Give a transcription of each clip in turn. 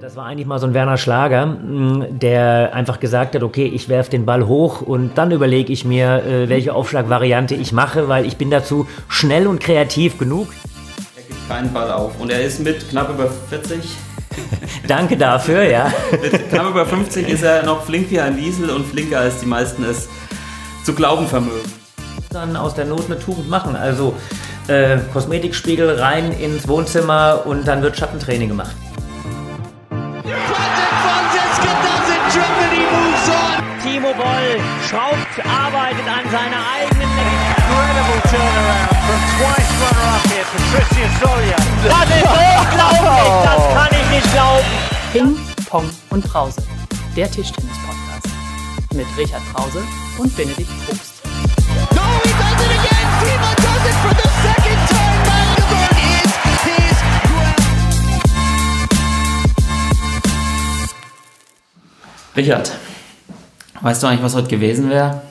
Das war eigentlich mal so ein Werner Schlager, mm, der einfach gesagt hat, okay, ich werfe den Ball hoch und dann überlege ich mir, äh, welche Aufschlagvariante ich mache, weil ich bin dazu schnell und kreativ genug. Er gibt keinen Ball auf und er ist mit knapp über 40. Danke dafür, ja. mit knapp über 50 ist er noch flink wie ein Wiesel und flinker als die meisten es zu glauben vermögen. Dann aus der Not eine Tugend machen, also äh, Kosmetikspiegel rein ins Wohnzimmer und dann wird Schattentraining gemacht. Boll schraubt, arbeitet an seiner eigenen Incredible turnaround from twice runner-up here, Patricia Solia. Das ist unglaublich, das kann ich nicht glauben. Ping, Pong und Brause, der Tischtennis-Podcast. Mit Richard Brause und Benedikt Probst. No, he does it again! Timo does it for the second time! Magdeburg is his ground! Richard, weißt du eigentlich, was heute gewesen wäre?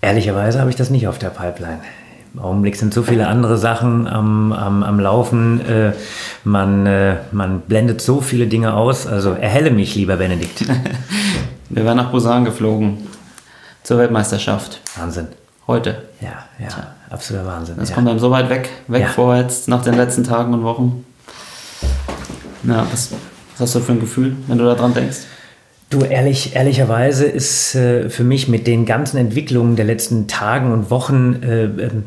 Ehrlicherweise habe ich das nicht auf der Pipeline. Im Augenblick sind so viele andere Sachen am, am, am Laufen. Äh, man, äh, man blendet so viele Dinge aus. Also erhelle mich, lieber Benedikt. Wir wären nach Busan geflogen zur Weltmeisterschaft. Wahnsinn. Heute. Ja, ja, absoluter Wahnsinn. Das ja. kommt einem so weit weg, weg Ja. vor jetzt nach den letzten Tagen und Wochen. Na, was, was hast du für ein Gefühl, wenn du da dran denkst? Du, ehrlich, ehrlicherweise ist äh, für mich mit den ganzen Entwicklungen der letzten Tagen und Wochen äh, ähm,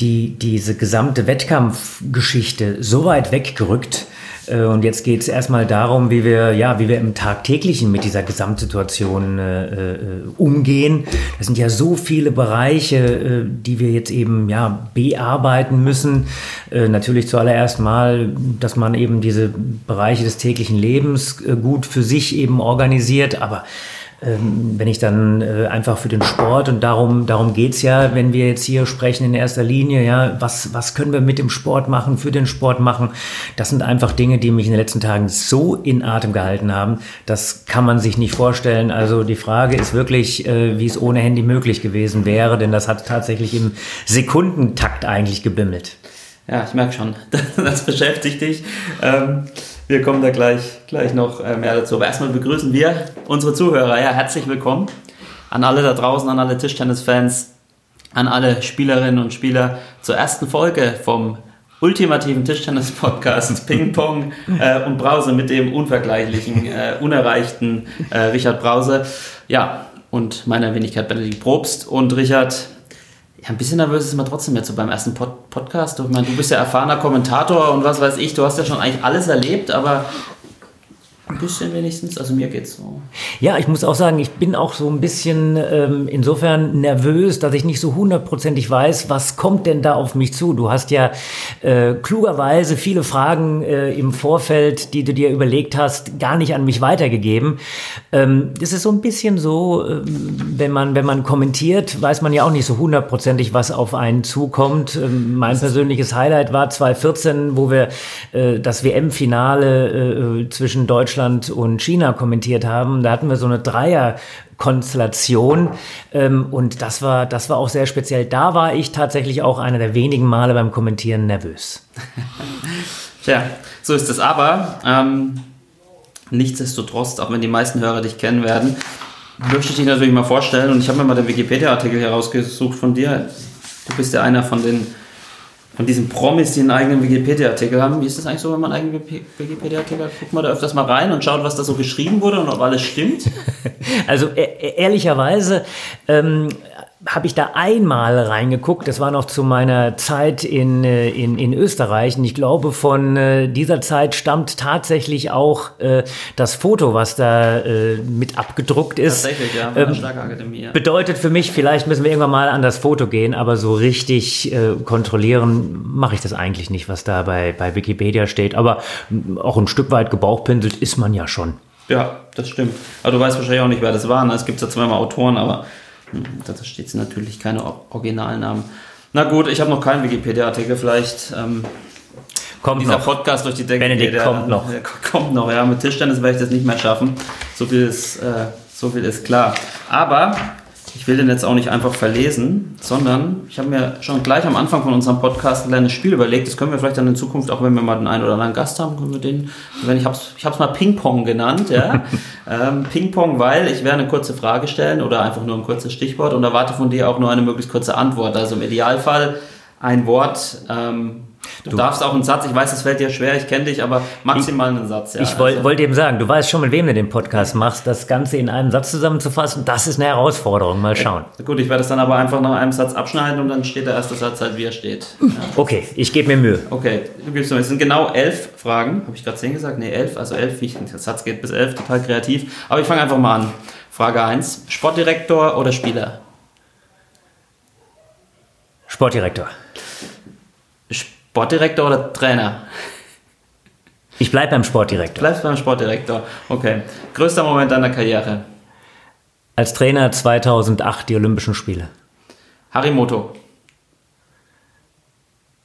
die, diese gesamte Wettkampfgeschichte so weit weggerückt. Äh, und jetzt geht es erstmal darum, wie wir, ja, wie wir im Tagtäglichen mit dieser Gesamtsituation äh, äh, umgehen. Das sind ja so viele Bereiche, äh, die wir jetzt eben ja, bearbeiten müssen. Äh, natürlich zuallererst mal, dass man eben diese Bereiche des täglichen Lebens äh, gut für sich eben organisiert, aber wenn ich dann äh, einfach für den Sport und darum, darum geht's ja, wenn wir jetzt hier sprechen in erster Linie, ja, was, was können wir mit dem Sport machen, für den Sport machen? Das sind einfach Dinge, die mich in den letzten Tagen so in Atem gehalten haben, das kann man sich nicht vorstellen. Also die Frage ist wirklich, äh, wie es ohne Handy möglich gewesen wäre, denn das hat tatsächlich im Sekundentakt eigentlich gebimmelt. Ja, ich merke schon, das beschäftigt dich. Ähm, wir kommen da gleich, gleich noch äh, mehr dazu. Aber erstmal begrüßen wir unsere Zuhörer. Ja, herzlich willkommen an alle da draußen, an alle Tischtennis-Fans, an alle Spielerinnen und Spieler zur ersten Folge vom ultimativen Tischtennis-Podcast Ping Pong äh, und Brause mit dem unvergleichlichen, äh, unerreichten äh, Richard Brause. Ja, und meiner Wenigkeit Benedikt Probst. Und Richard, ja, ein bisschen nervös ist man trotzdem jetzt so beim ersten Pod Podcast. Ich meine, du bist ja erfahrener Kommentator und was weiß ich, du hast ja schon eigentlich alles erlebt, aber ein bisschen wenigstens, also mir geht's so. Ja, ich muss auch sagen, ich bin auch so ein bisschen ähm, insofern nervös, dass ich nicht so hundertprozentig weiß, was kommt denn da auf mich zu. Du hast ja äh, klugerweise viele Fragen äh, im Vorfeld, die du dir überlegt hast, gar nicht an mich weitergegeben. Ähm, das ist so ein bisschen so, ähm, wenn man wenn man kommentiert, weiß man ja auch nicht so hundertprozentig, was auf einen zukommt. Ähm, mein persönliches Highlight war 2014, wo wir äh, das WM-Finale äh, zwischen Deutschland und China kommentiert haben. Da hatten wir so eine Dreier-Konstellation ähm, und das war, das war auch sehr speziell. Da war ich tatsächlich auch einer der wenigen Male beim Kommentieren nervös. Tja, so ist es aber. Ähm, nichtsdestotrotz, auch wenn die meisten Hörer dich kennen werden, möchte ich dich natürlich mal vorstellen und ich habe mir mal den Wikipedia-Artikel herausgesucht von dir. Du bist ja einer von den von diesen Promis, die einen eigenen Wikipedia-Artikel haben. Wie ist das eigentlich so, wenn man einen eigenen Wikipedia-Artikel hat? Guckt man da öfters mal rein und schaut, was da so geschrieben wurde und ob alles stimmt? Also e ehrlicherweise ähm, habe ich da einmal reingeguckt. Das war noch zu meiner Zeit in, äh, in, in Österreich. Und ich glaube, von äh, dieser Zeit stammt tatsächlich auch äh, das Foto, was da äh, mit abgedruckt ist. Tatsächlich, ja, von der Ähm, Schlagerakademie. Ja. Bedeutet für mich, vielleicht müssen wir irgendwann mal an das Foto gehen, aber so richtig äh, kontrollieren mache ich das eigentlich nicht, was da bei, bei Wikipedia steht. Aber m, auch ein Stück weit gebauchpinselt ist man ja schon. Ja, das stimmt. Aber du weißt wahrscheinlich auch nicht, wer das war. ne? Es gibt ja zweimal Autoren, aber hm, da steht natürlich keine Or- Originalnamen. Na gut, ich habe noch keinen Wikipedia-Artikel. Vielleicht ähm, Kommt dieser noch. Podcast durch die Decke. Benedikt der- kommt noch. der kommt noch, ja. Mit Tischtennis werde ich das nicht mehr schaffen. So viel ist, äh, so viel ist klar. Aber Ich will den jetzt auch nicht einfach verlesen, sondern ich habe mir schon gleich am Anfang von unserem Podcast ein kleines Spiel überlegt. Das können wir vielleicht dann in Zukunft, auch wenn wir mal den einen oder anderen Gast haben, können wir den, wenn ich habe es ich hab's mal Ping-Pong genannt. Ja? ähm, Ping-Pong, weil ich werde eine kurze Frage stellen oder einfach nur ein kurzes Stichwort und erwarte von dir auch nur eine möglichst kurze Antwort. Also im Idealfall ein Wort. Ähm, du, Du- darfst auch einen Satz, ich weiß, es fällt dir schwer, ich kenne dich, aber maximal einen Satz. Ja. Ich Also- wollte eben sagen, du weißt schon, mit wem du den Podcast machst. Das Ganze in einem Satz zusammenzufassen, das ist eine Herausforderung. Mal schauen. Gut, ich werde es dann aber einfach nach einem Satz abschneiden und dann steht der erste Satz halt, wie er steht. Ja. Okay, ich gebe mir Mühe. Okay, du gibst mir, es sind genau elf Fragen. Habe ich gerade zehn gesagt? Nee, elf. Also elf, ich, der Satz geht bis elf, total kreativ. Aber ich fange einfach mal an. Frage 1. Sportdirektor oder Spieler? Sportdirektor. Sportdirektor oder Trainer? Ich bleibe beim Sportdirektor. Bleibst beim Sportdirektor. Okay. Größter Moment deiner Karriere? Als Trainer 2008 die Olympischen Spiele. Harimoto.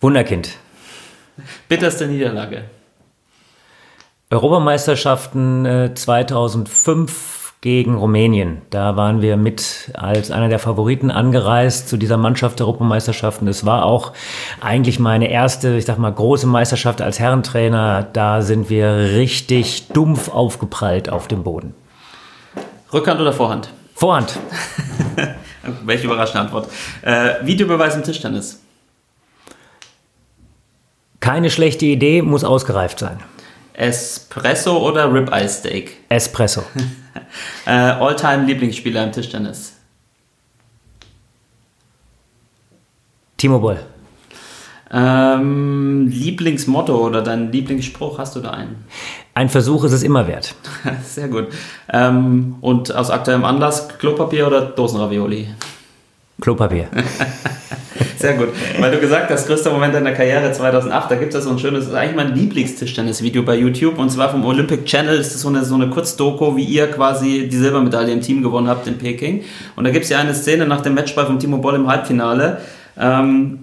Wunderkind. Bitterste Niederlage. Europameisterschaften äh, 2005 gegen Rumänien. Da waren wir mit als einer der Favoriten angereist zu dieser Mannschaft der Europameisterschaften. Es war auch eigentlich meine erste, ich sag mal, große Meisterschaft als Herrentrainer. Da sind wir richtig dumpf aufgeprallt auf dem Boden. Rückhand oder Vorhand? Vorhand. Welche überraschende Antwort. Äh, Videobeweis im Tischtennis. Keine schlechte Idee, muss ausgereift sein. Espresso oder Ribeye Steak? Espresso. Äh, Alltime Lieblingsspieler im Tischtennis. Timo Boll. Ähm, Lieblingsmotto oder dein Lieblingsspruch, hast du da einen? Ein Versuch ist es immer wert. Sehr gut. Ähm, und aus aktuellem Anlass, Klopapier oder Dosenravioli? Klopapier. Sehr gut. Weil du gesagt hast, größter Moment deiner Karriere 2008, da gibt es so ein schönes, das ist eigentlich mein Lieblingstischtennis-Video bei YouTube und zwar vom Olympic Channel. Das ist so eine, so eine Kurzdoku, wie ihr quasi die Silbermedaille im Team gewonnen habt in Peking. Und da gibt es ja eine Szene nach dem Matchball von Timo Boll im Halbfinale, ähm,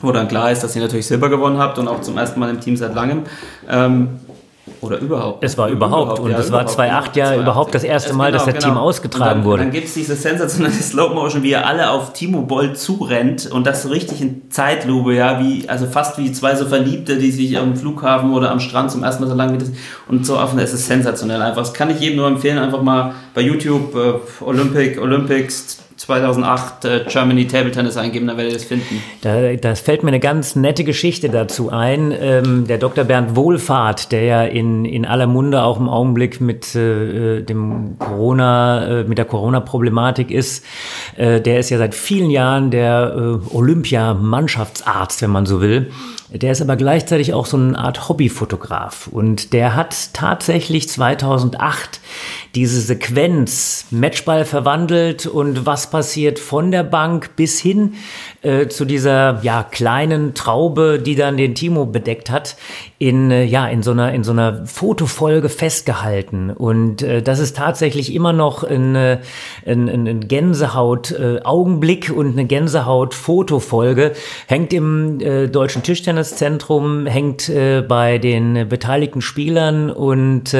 wo dann klar ist, dass ihr natürlich Silber gewonnen habt und auch zum ersten Mal im Team seit langem. Ähm, oder überhaupt. Es war überhaupt. Und es war 2008 ja 2008. überhaupt das erste Mal, dass das Team ausgetragen dann, wurde. Dann gibt es diese sensationelle Slow-Motion, wie er alle auf Timo Boll zurennt und das so richtig in Zeitlupe, ja, wie, also fast wie zwei so Verliebte, die sich am Flughafen oder am Strand zum ersten Mal so wie das und so offen, es ist sensationell einfach. Das kann ich jedem nur empfehlen, einfach mal bei YouTube äh, Olympic, Olympics 2008 äh, Germany Table Tennis eingeben, dann werdet ihr das finden. Da, das fällt mir eine ganz nette Geschichte dazu ein. Ähm, der Dr. Bernd Wohlfahrt, der ja in, in aller Munde auch im Augenblick mit äh, dem Corona, äh, mit der Corona-Problematik ist, äh, der ist ja seit vielen Jahren der äh, Olympia-Mannschaftsarzt, wenn man so will. Der ist aber gleichzeitig auch so eine Art Hobbyfotograf. Und der hat tatsächlich 2008 diese Sequenz Matchball verwandelt und was passiert von der Bank bis hin äh, zu dieser ja kleinen Traube, die dann den Timo bedeckt hat, in äh, ja in so einer in so einer Fotofolge festgehalten. Und äh, das ist tatsächlich immer noch ein, äh, ein, ein, ein Gänsehaut äh, und eine Gänsehaut Fotofolge hängt im äh, deutschen Tischtenniszentrum hängt bei den beteiligten Spielern und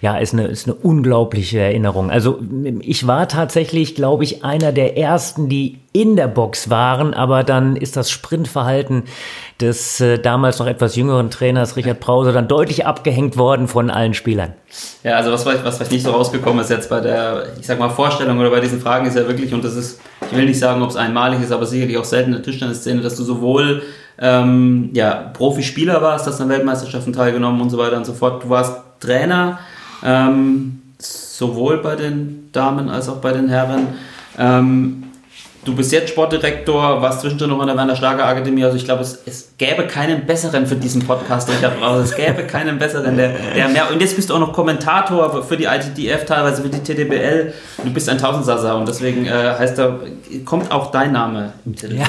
ja ist eine ist eine unglaubliche Erinnerung. Also ich war tatsächlich, glaube ich, einer der ersten, die in der Box waren, aber dann ist das Sprintverhalten des äh, damals noch etwas jüngeren Trainers Richard Brause dann deutlich abgehängt worden von allen Spielern. Ja, also was, vielleicht- was vielleicht nicht so rausgekommen ist jetzt bei der, ich sag mal, Vorstellung oder bei diesen Fragen ist ja wirklich, und das ist, ich will nicht sagen, ob es einmalig ist, aber sicherlich auch selten in der Tischtennisszene, dass du sowohl ähm, ja, Profispieler warst, hast an Weltmeisterschaften teilgenommen und so weiter und so fort. Du warst Trainer, ähm, sowohl bei den Damen als auch bei den Herren. Ähm, Du bist jetzt Sportdirektor, warst zwischendrin noch an der Werner Schlager Akademie. Also ich glaube, es, es gäbe keinen besseren für diesen Podcast, Richard Brause. Es gäbe keinen besseren, der, der mehr. Und jetzt bist du auch noch Kommentator für die ITDF, teilweise für die TDBL. Du bist ein Tausendsasser und deswegen äh, heißt da, kommt auch dein Name im Titel Ja,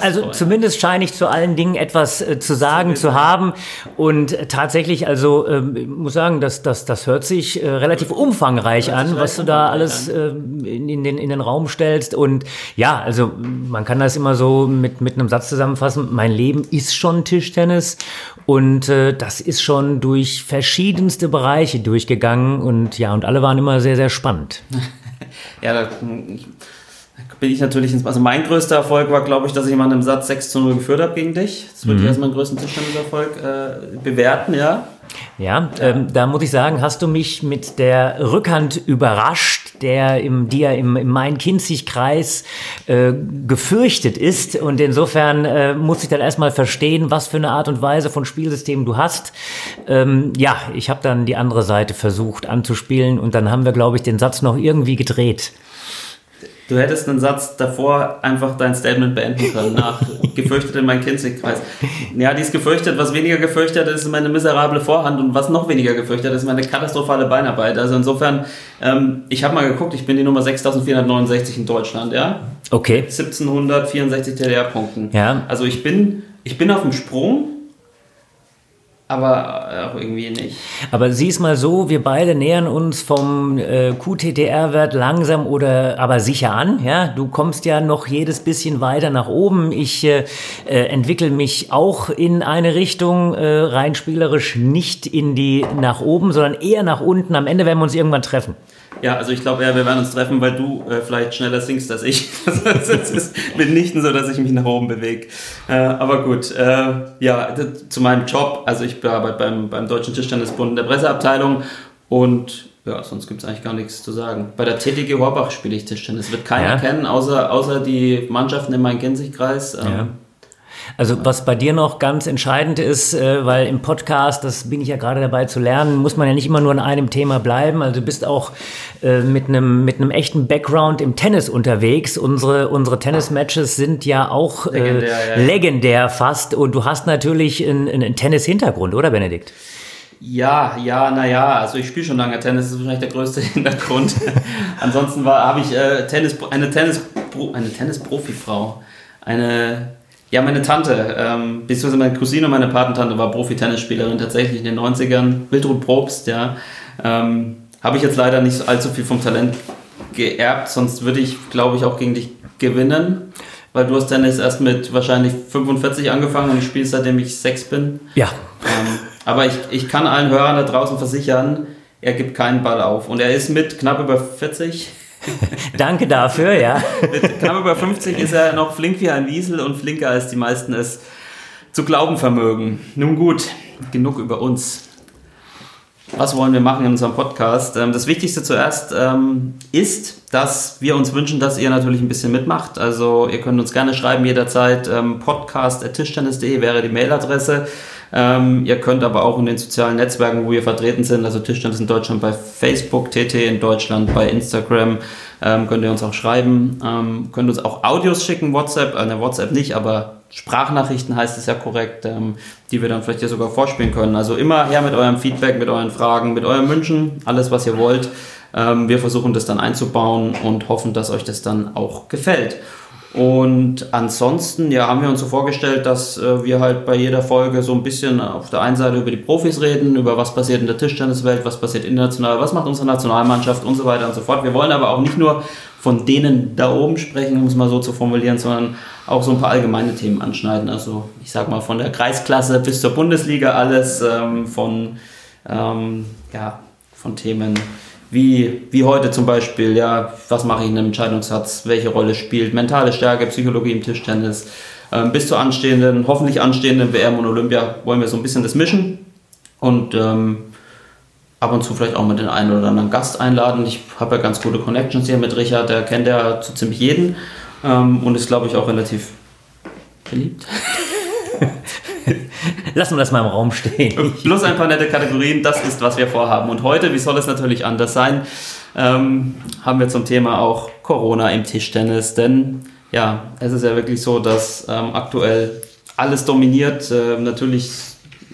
also vor. zumindest scheine ich zu allen Dingen etwas äh, zu sagen, zu haben. Und äh, tatsächlich, also ähm, ich muss sagen, das, das, das hört sich äh, relativ umfangreich Hört sich an, was du da alles äh, in, in, den, in den Raum stellst. Und ja, also man kann das immer so mit, mit einem Satz zusammenfassen. Mein Leben ist schon Tischtennis und äh, das ist schon durch verschiedenste Bereiche durchgegangen und ja, und alle waren immer sehr, sehr spannend. Ja, da, bin ich natürlich ins, also mein größter Erfolg war, glaube ich, dass ich mal in einem Satz 6 zu 0 geführt habe gegen dich. Das würde ich als meinen größten Tischtenniserfolg äh, bewerten, ja. Ja, ähm, da muss ich sagen, hast du mich mit der Rückhand überrascht, der im, die ja im, im Main-Kinzig-Kreis äh, gefürchtet ist. Und insofern äh, muss ich dann erstmal verstehen, was für eine Art und Weise von Spielsystem du hast. Ähm, ja, ich habe dann die andere Seite versucht anzuspielen und dann haben wir, glaube ich, den Satz noch irgendwie gedreht. Du hättest einen Satz davor einfach dein Statement beenden können, nach gefürchtet in meinen Kinzig-Kreis. Ja, die ist gefürchtet. Was weniger gefürchtet ist, ist meine miserable Vorhand und was noch weniger gefürchtet ist, meine katastrophale Beinarbeit. Also insofern, ähm, ich habe mal geguckt, ich bin die Nummer 6469 in Deutschland, ja? Okay. 1764 TDR-Punkten. Ja. Also ich bin, ich bin auf dem Sprung, aber auch irgendwie nicht. Aber sieh's mal so, wir beide nähern uns vom äh, QTTR-Wert langsam oder aber sicher an. Ja, du kommst ja noch jedes bisschen weiter nach oben. Ich äh, äh, entwickle mich auch in eine Richtung, äh, rein spielerisch nicht in die nach oben, sondern eher nach unten. Am Ende werden wir uns irgendwann treffen. Ja, also ich glaube eher, wir werden uns treffen, weil du äh, vielleicht schneller singst als ich. Es ist mitnichten so, dass ich mich nach oben bewege. Äh, aber gut, äh, ja, zu meinem Job. Also ich arbeite beim, beim Deutschen Tischtennisbund in der Presseabteilung und ja, sonst gibt es eigentlich gar nichts zu sagen. Bei der TTG Horbach spiele ich Tischtennis. Wird keiner Ja. kennen, außer, außer die Mannschaften in Main-Kinzig-Kreis. Ähm, Ja. Also was bei dir noch ganz entscheidend ist, äh, weil im Podcast, das bin ich ja gerade dabei zu lernen, muss man ja nicht immer nur an einem Thema bleiben. Also du bist auch äh, mit einem mit einem echten Background im Tennis unterwegs. Unsere unsere Tennis-Matches sind ja auch äh, Legendär, ja, ja. legendär fast. Und du hast natürlich einen, einen Tennis-Hintergrund, oder Benedikt? Ja, ja, naja, also ich spiele schon lange Tennis, das ist wahrscheinlich der größte Hintergrund. Ansonsten habe ich äh, Tennis, eine Tennis, eine Tennis-Profifrau, eine, ja, meine Tante, ähm, beziehungsweise meine Cousine und meine Patentante war Profi-Tennisspielerin tatsächlich in den 90ern, Wildrud Probst, ja. Ähm, habe ich jetzt leider nicht allzu viel vom Talent geerbt, sonst würde ich, glaube ich, auch gegen dich gewinnen, weil du hast Tennis erst mit wahrscheinlich 45 angefangen und ich spiele seitdem ich sechs bin. Ja. Ähm, aber ich, ich kann allen Hörern da draußen versichern, er gibt keinen Ball auf. Und er ist mit knapp über 40, Danke dafür, ja. mit knapp über 50 ist er noch flink wie ein Wiesel und flinker als die meisten es zu glauben vermögen. Nun gut, genug über uns. Was wollen wir machen in unserem Podcast? Ähm, Das Wichtigste zuerst ähm, ist, dass wir uns wünschen, dass ihr natürlich ein bisschen mitmacht. Also ihr könnt uns gerne schreiben jederzeit. Ähm, Podcast.tischtennis.de wäre die Mailadresse. Ähm, ihr könnt aber auch in den sozialen Netzwerken, wo wir vertreten sind, also Tischtennis in Deutschland bei Facebook, TT in Deutschland bei Instagram, ähm, könnt ihr uns auch schreiben. Ähm, könnt uns auch Audios schicken, WhatsApp, äh, ne, WhatsApp nicht, aber Sprachnachrichten heißt es ja korrekt, ähm, die wir dann vielleicht hier sogar vorspielen können. Also immer her mit eurem Feedback, mit euren Fragen, mit euren Wünschen, alles was ihr wollt. Ähm, wir versuchen das dann einzubauen und hoffen, dass euch das dann auch gefällt. Und ansonsten, ja, haben wir uns so vorgestellt, dass äh, wir halt bei jeder Folge so ein bisschen auf der einen Seite über die Profis reden, über was passiert in der Tischtenniswelt, was passiert international, was macht unsere Nationalmannschaft und so weiter und so fort. Wir wollen aber auch nicht nur von denen da oben sprechen, um es mal so zu formulieren, sondern auch so ein paar allgemeine Themen anschneiden. Also ich sag mal von der Kreisklasse bis zur Bundesliga alles, ähm, von, ähm, ja, von Themen wie, wie heute zum Beispiel, ja, was mache ich in einem Entscheidungssatz, welche Rolle spielt mentale Stärke, Psychologie im Tischtennis, ähm, bis zur anstehenden, hoffentlich anstehenden WM und Olympia wollen wir so ein bisschen das mischen und ähm, ab und zu vielleicht auch mit den einen oder anderen Gast einladen. Ich habe ja ganz gute Connections hier mit Richard, der kennt ja so ziemlich jeden ähm, und ist, glaube ich, auch relativ beliebt. Lassen wir das mal im Raum stehen. Plus ein paar nette Kategorien, das ist, was wir vorhaben. Und heute, wie soll es natürlich anders sein, ähm, haben wir zum Thema auch Corona im Tischtennis. Denn ja, es ist ja wirklich so, dass ähm, aktuell alles dominiert, äh, natürlich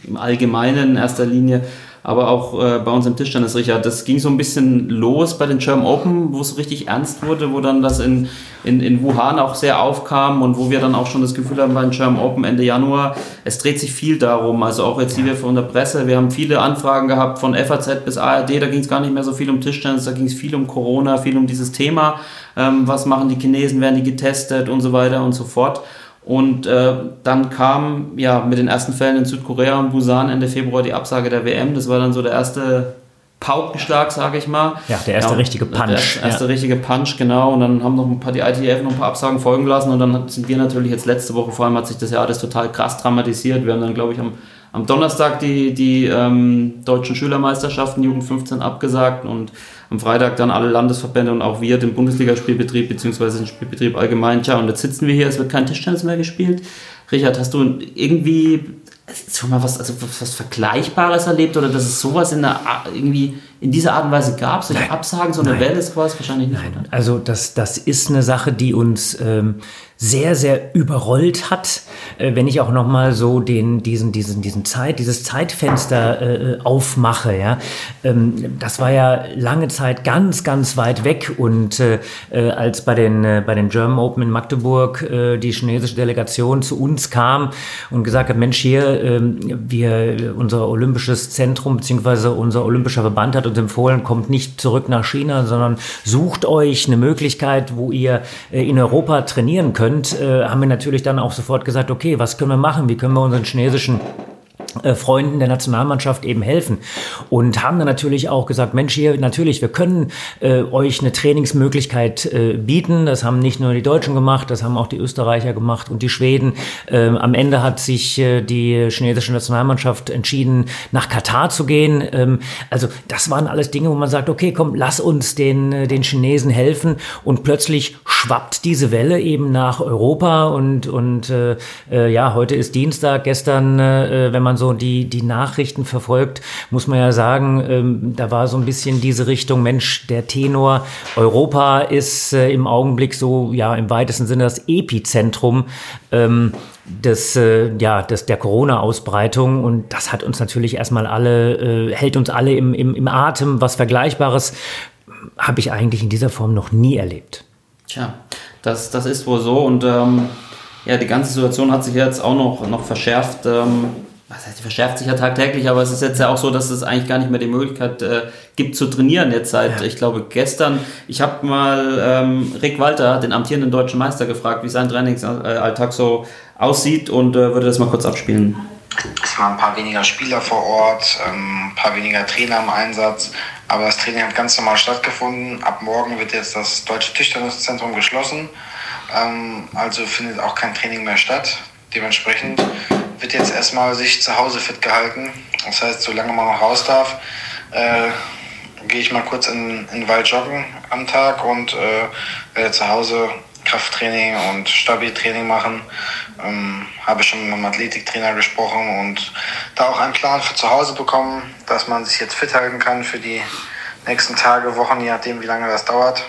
im Allgemeinen in erster Linie, aber auch äh, bei uns im Tischtennis, Richard. Das ging so ein bisschen los bei den German Open, wo es richtig ernst wurde, wo dann das in, in, in Wuhan auch sehr aufkam und wo wir dann auch schon das Gefühl haben bei den German Open Ende Januar, es dreht sich viel darum. Also auch jetzt hier von der Presse, wir haben viele Anfragen gehabt von FAZ bis ARD, da ging es gar nicht mehr so viel um Tischtennis, da ging es viel um Corona, viel um dieses Thema. Ähm, was machen die Chinesen, werden die getestet und so weiter und so fort. Und äh, dann kam ja mit den ersten Fällen in Südkorea und Busan Ende Februar die Absage der WM. Das war dann so der erste Paukenschlag, sage ich mal. Ja, der erste richtige Punch. Der erste, erste ja. richtige Punch, genau. Und dann haben noch ein paar die ITF noch ein paar Absagen folgen lassen. Und dann sind wir natürlich jetzt letzte Woche, vor allem hat sich das ja alles total krass dramatisiert. Wir haben dann, glaube ich, am, am Donnerstag die, die ähm, deutschen Schülermeisterschaften Jugend 15 abgesagt und am Freitag dann alle Landesverbände und auch wir den Bundesligaspielbetrieb beziehungsweise den Spielbetrieb allgemein. Tja, und jetzt sitzen wir hier, es wird kein Tischtennis mehr gespielt. Richard, hast du irgendwie schon mal was, also was Vergleichbares erlebt oder dass es sowas in der, irgendwie in dieser Art und Weise gab? Solche Absagen, so eine Nein. Welle, war es wahrscheinlich nicht. Nein, oder? also das, das ist eine Sache, die uns ähm, sehr, sehr überrollt hat. Äh, wenn ich auch noch mal so den, diesen, diesen, diesen Zeit, dieses Zeitfenster äh, aufmache, ja, ähm, das war ja lange Zeit ganz, ganz weit weg und äh, äh, als bei den, äh, bei den German Open in Magdeburg äh, die chinesische Delegation zu uns kam und gesagt hat, Mensch, hier, ähm, wir, unser olympisches Zentrum beziehungsweise unser olympischer Verband hat uns empfohlen, kommt nicht zurück nach China, sondern sucht euch eine Möglichkeit, wo ihr in Europa trainieren könnt, äh, haben wir natürlich dann auch sofort gesagt, okay, was können wir machen? Wie können wir unseren chinesischen Freunden der Nationalmannschaft eben helfen und haben dann natürlich auch gesagt, Mensch, hier natürlich, wir können äh, euch eine Trainingsmöglichkeit äh, bieten. Das haben nicht nur die Deutschen gemacht, das haben auch die Österreicher gemacht und die Schweden. Ähm, am Ende hat sich äh, die chinesische Nationalmannschaft entschieden, nach Katar zu gehen. Ähm, also das waren alles Dinge, wo man sagt, okay, komm, lass uns den, äh, den Chinesen helfen und plötzlich schwappt diese Welle eben nach Europa und, und äh, äh, ja, heute ist Dienstag, gestern, äh, wenn man so die, die Nachrichten verfolgt, muss man ja sagen, ähm, da war so ein bisschen diese Richtung, Mensch, der Tenor, Europa ist äh, im Augenblick so, ja, im weitesten Sinne das Epizentrum ähm, des, äh, ja, des, der Corona-Ausbreitung und das hat uns natürlich erstmal alle, äh, hält uns alle im, im, im Atem. Was Vergleichbares habe ich eigentlich in dieser Form noch nie erlebt. Tja, das, das ist wohl so und ähm, ja, die ganze Situation hat sich jetzt auch noch, noch verschärft. Ähm, was heißt, die verschärft sich ja tagtäglich, aber es ist jetzt ja auch so, dass es eigentlich gar nicht mehr die Möglichkeit äh, gibt zu trainieren jetzt seit, ich glaube, gestern. Ich habe mal ähm, Rick Walter, den amtierenden deutschen Meister, gefragt, wie sein Trainingsalltag so aussieht und äh, würde das mal kurz abspielen. Es waren ein paar weniger Spieler vor Ort, ähm, ein paar weniger Trainer im Einsatz, aber das Training hat ganz normal stattgefunden. Ab morgen wird jetzt das Deutsche Tischtenniszentrum geschlossen, ähm, also findet auch kein Training mehr statt. Dementsprechend wird jetzt erstmal sich zu Hause fit gehalten. Das heißt, solange man noch raus darf, äh, gehe ich mal kurz in, in den Wald joggen am Tag und äh, werde zu Hause Krafttraining und Stabiltraining machen. Ähm, habe schon mit meinem Athletiktrainer gesprochen und da auch einen Plan für zu Hause bekommen, dass man sich jetzt fit halten kann für die nächsten Tage, Wochen, je nachdem, wie lange das dauert.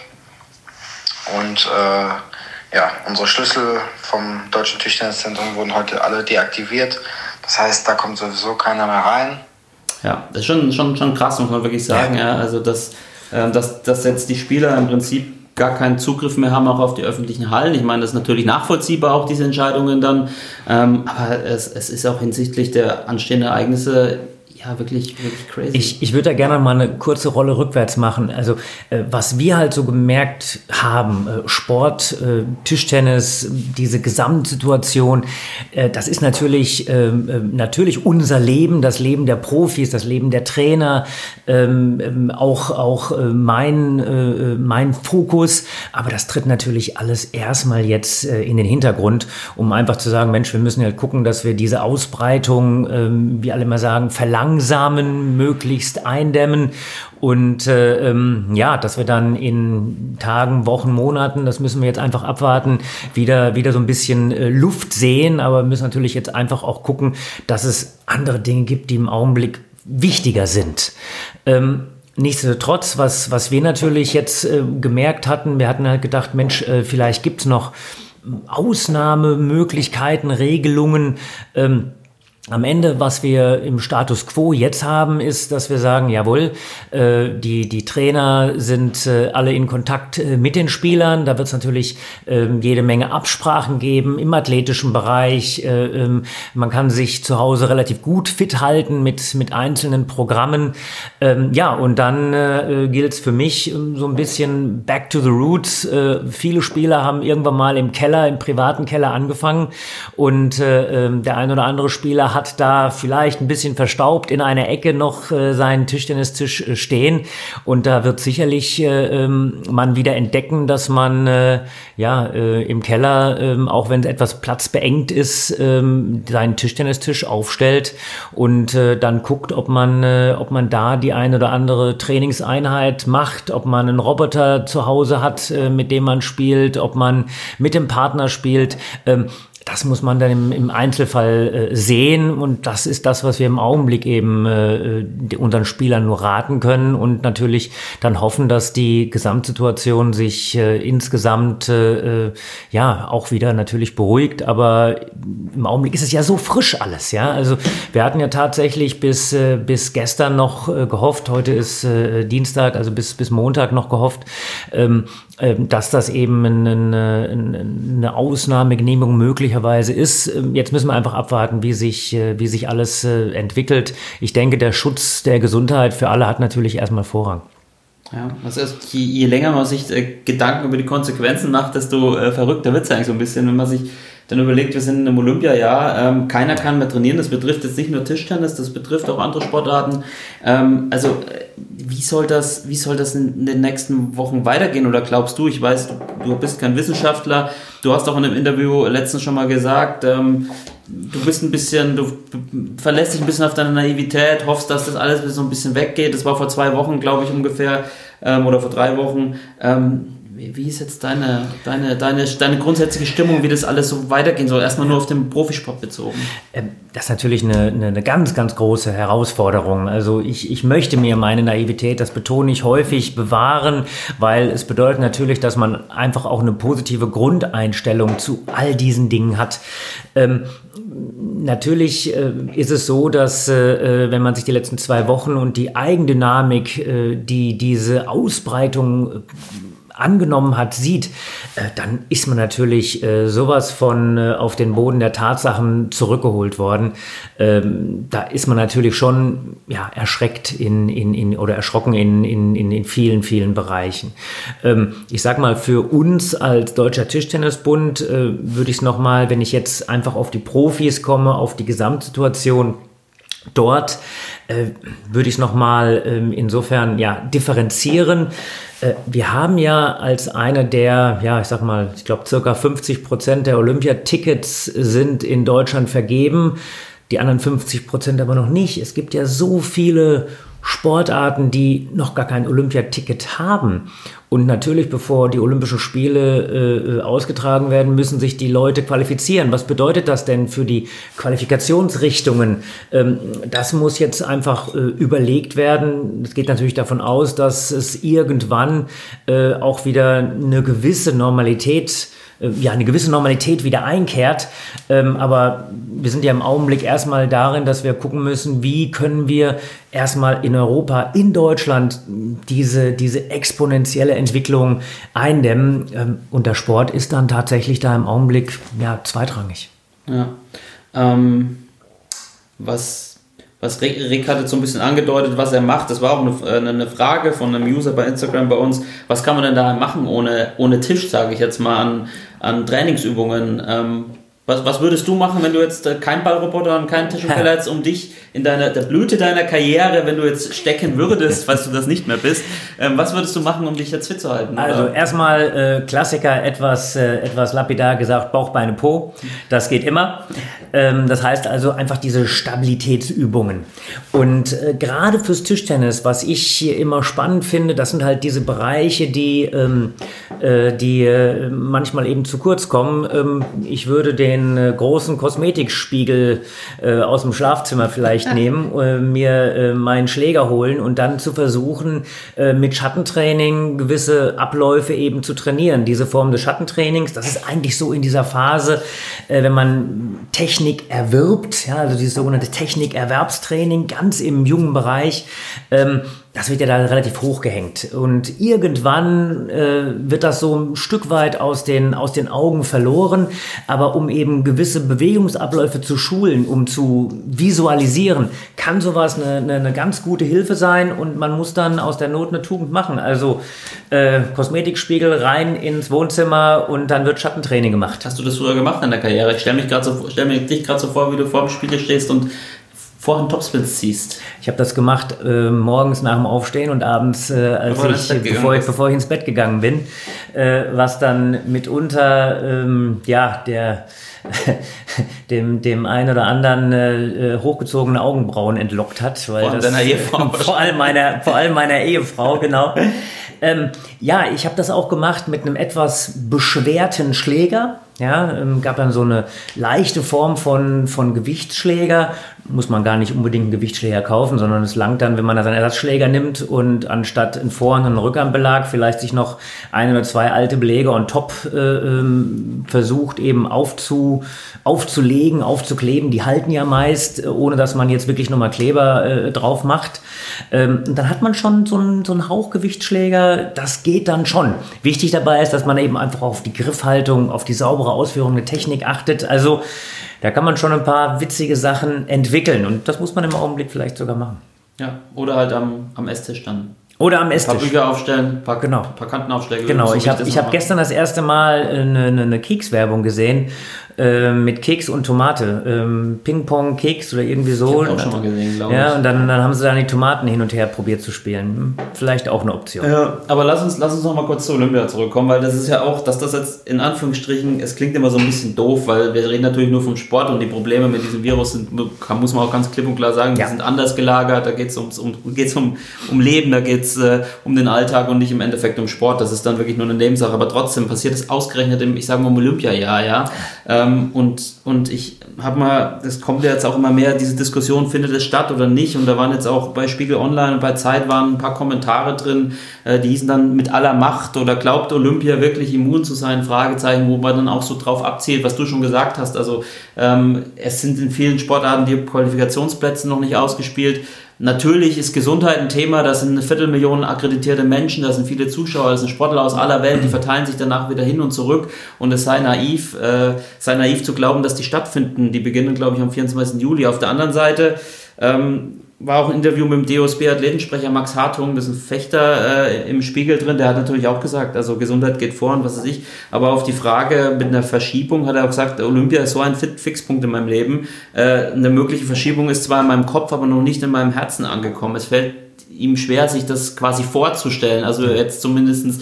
Und äh, ja, unsere Schlüssel vom Deutschen Tischtenniszentrum wurden heute alle deaktiviert. Das heißt, da kommt sowieso keiner mehr rein. Ja, das ist schon, schon, schon krass, muss man wirklich sagen. Ja. Also, dass, äh, dass, dass jetzt die Spieler im Prinzip gar keinen Zugriff mehr haben, auch auf die öffentlichen Hallen. Ich meine, das ist natürlich nachvollziehbar, auch diese Entscheidungen dann. Ähm, aber es, es ist auch hinsichtlich der anstehenden Ereignisse ja wirklich, wirklich crazy. Ich, ich würde da gerne mal eine kurze Rolle rückwärts machen. Also, äh, was wir halt so gemerkt haben, äh, Sport, äh, Tischtennis, diese Gesamtsituation, äh, das ist natürlich, ähm, äh, natürlich unser Leben, das Leben der Profis, das Leben der Trainer, ähm, ähm, auch, auch äh, mein, mein Fokus. Aber das tritt natürlich alles erstmal jetzt in den Hintergrund, um einfach zu sagen, Mensch, wir müssen halt gucken, dass wir diese Ausbreitung, wie alle immer sagen, verlangsamen, möglichst eindämmen und äh, ähm, ja, dass wir dann in Tagen, Wochen, Monaten, das müssen wir jetzt einfach abwarten, wieder, wieder so ein bisschen äh, Luft sehen, aber wir müssen natürlich jetzt einfach auch gucken, dass es andere Dinge gibt, die im Augenblick wichtiger sind. Ähm, Nichtsdestotrotz, was, was wir natürlich jetzt äh, gemerkt hatten, wir hatten halt gedacht, Mensch, äh, vielleicht gibt's noch Ausnahmemöglichkeiten, Regelungen. Ähm, am Ende, was wir im Status quo jetzt haben, ist, dass wir sagen, jawohl, äh, die, die Trainer sind äh, alle in Kontakt äh, mit den Spielern. Da wird es natürlich äh, jede Menge Absprachen geben im athletischen Bereich. Äh, ähm, man kann sich zu Hause relativ gut fit halten mit, mit einzelnen Programmen. Ähm, ja, und dann gilt es für mich ähm, so ein bisschen back to the roots. Viele Spieler haben irgendwann mal im Keller, im privaten Keller angefangen und der ein oder andere Spieler hat da vielleicht ein bisschen verstaubt in einer Ecke noch äh, seinen Tischtennistisch äh, stehen. Und da wird sicherlich äh, ähm, man wieder entdecken, dass man äh, ja äh, im Keller, äh, auch wenn etwas Platz beengt ist, äh, seinen Tischtennistisch aufstellt und äh, dann guckt, ob man, äh, ob man da die eine oder andere Trainingseinheit macht, ob man einen Roboter zu Hause hat, äh, mit dem man spielt, ob man mit dem Partner spielt. Ähm, das muss man dann im, im Einzelfall äh, sehen und das ist das, was wir im Augenblick eben äh, unseren Spielern nur raten können und natürlich dann hoffen, dass die Gesamtsituation sich äh, insgesamt äh, ja auch wieder natürlich beruhigt. Aber im Augenblick ist es ja so frisch alles, ja. Also wir hatten ja tatsächlich bis äh, bis gestern noch äh, gehofft. Heute ist äh, Dienstag, also bis bis Montag noch gehofft, ähm, ähm, dass das eben eine, eine Ausnahmegenehmigung möglicherweise ist. Ähm, jetzt müssen wir einfach abwarten, wie sich, äh, wie sich alles äh, entwickelt. Ich denke, der Schutz der Gesundheit für alle hat natürlich erstmal Vorrang. Ja, also je, je länger man sich äh, Gedanken über die Konsequenzen macht, desto verrückter wird es eigentlich so ein bisschen, wenn man sich dann überlegt, wir sind in einem Olympiajahr, ähm, keiner kann mehr trainieren, das betrifft jetzt nicht nur Tischtennis, das betrifft auch andere Sportarten. Ähm, also wie soll, das, wie soll das in den nächsten Wochen weitergehen? Oder glaubst du, ich weiß, du bist kein Wissenschaftler, du hast auch in einem Interview letztens schon mal gesagt, ähm, du bist ein bisschen, du verlässt dich ein bisschen auf deine Naivität, hoffst, dass das alles so ein bisschen weggeht. Das war vor zwei Wochen, glaube ich, ungefähr, ähm, oder vor drei Wochen. Ähm, wie, ist jetzt deine, deine, deine, deine grundsätzliche Stimmung, wie das alles so weitergehen soll? Erstmal nur auf den Profisport bezogen. Ähm, das ist natürlich eine, eine, eine ganz, ganz große Herausforderung. Also ich, ich möchte mir meine Naivität, das betone ich häufig, bewahren, weil es bedeutet natürlich, dass man einfach auch eine positive Grundeinstellung zu all diesen Dingen hat. Ähm, natürlich äh, ist es so, dass äh, wenn man sich die letzten zwei Wochen und die Eigendynamik, äh, die diese Ausbreitung angenommen hat, sieht, äh, dann ist man natürlich äh, sowas von äh, auf den Boden der Tatsachen zurückgeholt worden. Ähm, da ist man natürlich schon ja, erschreckt in, in, in, oder erschrocken in, in, in, vielen, vielen Bereichen. Ähm, ich sag mal, für uns als Deutscher Tischtennisbund äh, würde ich es nochmal, wenn ich jetzt einfach auf die Profis komme, auf die Gesamtsituation, Dort äh, würde ich nochmal ähm, insofern ja, differenzieren. Äh, wir haben ja als einer der, ja, ich sag mal, ich glaube, circa 50 Prozent der Olympiatickets sind in Deutschland vergeben, die anderen 50 Prozent aber noch nicht. Es gibt ja so viele Sportarten, die noch gar kein Olympiaticket haben. Und natürlich, bevor die Olympischen Spiele äh, ausgetragen werden, müssen sich die Leute qualifizieren. Was bedeutet das denn für die Qualifikationsrichtungen? Ähm, das muss jetzt einfach äh, überlegt werden. Es geht natürlich davon aus, dass es irgendwann äh, auch wieder eine gewisse Normalität äh, ja, eine gewisse Normalität wieder einkehrt. Ähm, aber wir sind ja im Augenblick erstmal darin, dass wir gucken müssen, wie können wir erstmal in Europa, in Deutschland diese, diese exponentielle Entwicklung eindämmen. Ähm, und der Sport ist dann tatsächlich da im Augenblick ja, zweitrangig. Ja. Ähm, was was Rick, Rick hat jetzt so ein bisschen angedeutet, was er macht. Das war auch eine, eine, Frage von einem User bei Instagram bei uns. Was kann man denn da machen ohne, ohne Tisch, sage ich jetzt mal, an, an Trainingsübungen? Ähm, was, was würdest du machen, wenn du jetzt äh, kein Ballroboter und keinen Tischenkeller jetzt um dich in deiner, der Blüte deiner Karriere, wenn du jetzt stecken würdest, falls du das nicht mehr bist, ähm, was würdest du machen, um dich jetzt fit zu halten? Also oder? erstmal äh, Klassiker, etwas, äh, etwas lapidar gesagt, Bauch, Beine, Po. Das geht immer. Ähm, das heißt also einfach diese Stabilitätsübungen. Und äh, gerade fürs Tischtennis, was ich hier immer spannend finde, das sind halt diese Bereiche, die, ähm, äh, die manchmal eben zu kurz kommen. Ähm, ich würde den den äh, großen Kosmetikspiegel äh, aus dem Schlafzimmer vielleicht nehmen, äh, mir äh, meinen Schläger holen und dann zu versuchen, äh, mit Schattentraining gewisse Abläufe eben zu trainieren. Diese Form des Schattentrainings, das ist eigentlich so in dieser Phase, äh, wenn man Technik erwirbt, ja, also dieses sogenannte Technikerwerbstraining, ganz im jungen Bereich. Ähm, das wird ja da relativ hoch gehängt. Und irgendwann äh, wird das so ein Stück weit aus den, aus den Augen verloren. Aber um eben gewisse Bewegungsabläufe zu schulen, um zu visualisieren, kann sowas eine, eine, eine ganz gute Hilfe sein. Und man muss dann aus der Not eine Tugend machen. Also äh, Kosmetikspiegel rein ins Wohnzimmer und dann wird Schattentraining gemacht. Hast du das früher gemacht in der Karriere? Ich stelle mich gerade so, stell mir dich gerade so vor, wie du vor dem Spiegel stehst und vorhin Topspins ziehst. Ich habe das gemacht äh, morgens nach dem Aufstehen und abends, äh, als Bevor ich, ins Bett gegangen bevor, ich, bevor ich ins Bett gegangen bin, äh, was dann mitunter ähm, ja der dem, dem einen oder anderen äh, äh, hochgezogene Augenbrauen entlockt hat, weil Vor allem das, deiner Ehefrau vor allem meiner vor allem meiner Ehefrau genau. Ähm, ja, ich habe das auch gemacht mit einem etwas beschwerten Schläger. Ja, ähm, gab dann so eine leichte Form von, von Gewichtsschläger. Muss man gar nicht unbedingt einen Gewichtsschläger kaufen, sondern es langt dann, wenn man da seinen Ersatzschläger nimmt und anstatt einen Vor- und einen Rückhandbelag vielleicht sich noch ein oder zwei alte Belege on top äh, ähm, versucht eben aufzu, aufzulegen, aufzukleben. Die halten ja meist, äh, ohne dass man jetzt wirklich nochmal Kleber äh, drauf macht. Ähm, dann hat man schon so einen, so einen Hauchgewichtsschläger, das geht dann schon. Wichtig dabei ist, dass man eben einfach auf die Griffhaltung, auf die saubere Ausführung der Technik achtet. Also da kann man schon ein paar witzige Sachen entwickeln und das muss man im Augenblick vielleicht sogar machen. Ja, oder halt am, am Esstisch dann. Oder am Ein paar Esstisch. Bücher aufstellen, paar, Genau. paar Kantenaufschläge. Genau, so ich habe hab gestern das erste Mal eine, eine Kekswerbung gesehen äh, mit Keks und Tomate. Ähm, Ping-Pong-Keks oder irgendwie so. Ich auch schon mal gesehen, glaube Ja, ich. und dann, dann haben sie dann die Tomaten hin und her probiert zu spielen. Hm, Vielleicht auch eine Option. Ja, aber lass uns, lass uns noch mal kurz zu Olympia zurückkommen, weil das ist ja auch, dass das jetzt in Anführungsstrichen, es klingt immer so ein bisschen doof, weil wir reden natürlich nur vom Sport und die Probleme mit diesem Virus sind, muss man auch ganz klipp und klar sagen, die Ja. sind anders gelagert, da geht es ums, um, geht's um, um Leben, da geht es äh, um den Alltag und nicht im Endeffekt um Sport, das ist dann wirklich nur eine Nebensache, aber trotzdem passiert es ausgerechnet im, ich sage mal, im Olympiajahr, ja, ähm, und, und ich habe mal, es kommt ja jetzt auch immer mehr, diese Diskussion, findet es statt oder nicht und da waren jetzt auch bei Spiegel Online und bei Zeit waren ein paar Kommentare drin, äh, die hießen dann mit aller Macht oder glaubt Olympia wirklich immun zu sein, Fragezeichen, wo man dann auch so drauf abzielt, was du schon gesagt hast. Also ähm, es sind in vielen Sportarten die Qualifikationsplätze noch nicht ausgespielt. Natürlich ist Gesundheit ein Thema, das sind eine Viertelmillion akkreditierte Menschen, das sind viele Zuschauer, das sind Sportler aus aller Welt, die verteilen sich danach wieder hin und zurück und es sei naiv, äh, sei naiv zu glauben, dass die stattfinden. Die beginnen, glaube ich, am 24. Juli. Auf der anderen Seite ähm, war auch ein Interview mit dem DOSB-Athletensprecher Max Hartung, das ist ein Fechter äh, im Spiegel drin, der hat natürlich auch gesagt, also Gesundheit geht vor und was weiß ich, aber auf die Frage mit einer Verschiebung hat er auch gesagt, Olympia ist so ein Fit- Fixpunkt in meinem Leben. Äh, eine mögliche Verschiebung ist zwar in meinem Kopf, aber noch nicht in meinem Herzen angekommen. Es fällt ihm schwer, sich das quasi vorzustellen, also jetzt zumindest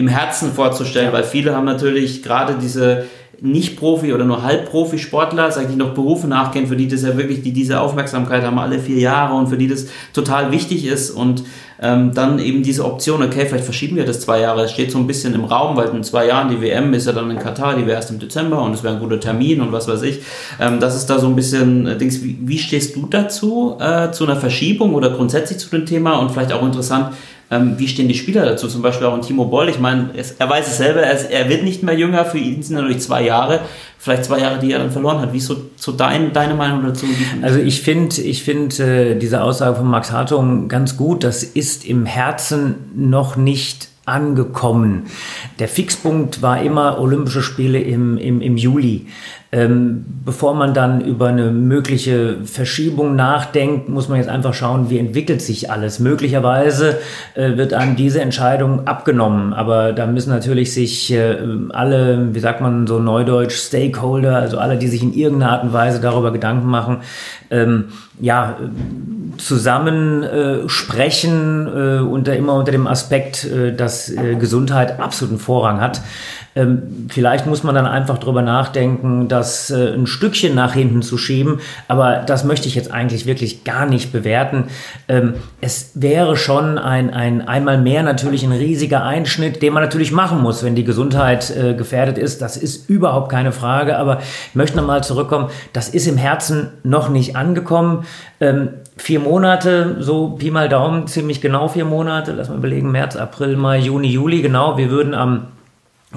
im Herzen vorzustellen, weil viele haben natürlich gerade diese nicht-Profi- oder nur Halb-Profi-Sportler, sag ich noch Berufe nachgehen, für die das ja wirklich, die diese Aufmerksamkeit haben alle vier Jahre und für die das total wichtig ist und ähm, dann eben diese Option, okay, vielleicht verschieben wir das zwei Jahre, es steht so ein bisschen im Raum, weil in zwei Jahren die WM ist ja dann in Katar, die wäre erst im Dezember und es wäre ein guter Termin und was weiß ich. Ähm, das ist da so ein bisschen, äh, Dings, wie, wie stehst du dazu, äh, zu einer Verschiebung oder grundsätzlich zu dem Thema und vielleicht auch interessant, ähm, wie stehen die Spieler dazu? Zum Beispiel auch ein Timo Boll. Ich meine, er weiß es selber, er, er wird nicht mehr jünger. Für ihn sind natürlich zwei Jahre. Vielleicht zwei Jahre, die er dann verloren hat. Wie ist so, so dein, deine Meinung dazu? Also ich finde ich find, äh, diese Aussage von Max Hartung ganz gut. Das ist im Herzen noch nicht angekommen. Der Fixpunkt war immer Olympische Spiele im, im, im Juli. Ähm, bevor man dann über eine mögliche Verschiebung nachdenkt, muss man jetzt einfach schauen, wie entwickelt sich alles. Möglicherweise äh, wird einem diese Entscheidung abgenommen, aber da müssen natürlich sich äh, alle, wie sagt man so neudeutsch, Stakeholder, also alle, die sich in irgendeiner Art und Weise darüber Gedanken machen, ähm, ja, zusammen äh, sprechen, äh, unter, immer unter dem Aspekt, äh, dass äh, Gesundheit absoluten Vorrang hat. Ähm, vielleicht muss man dann einfach drüber nachdenken, das äh, ein Stückchen nach hinten zu schieben, aber das möchte ich jetzt eigentlich wirklich gar nicht bewerten. Ähm, es wäre schon ein, ein einmal mehr natürlich ein riesiger Einschnitt, den man natürlich machen muss, wenn die Gesundheit äh, gefährdet ist. Das ist überhaupt keine Frage, aber ich möchte nochmal zurückkommen, das ist im Herzen noch nicht angekommen. Ähm, vier Monate, so Pi mal Daumen, ziemlich genau vier Monate, lass mal überlegen, März, April, Mai, Juni, Juli, genau, wir würden am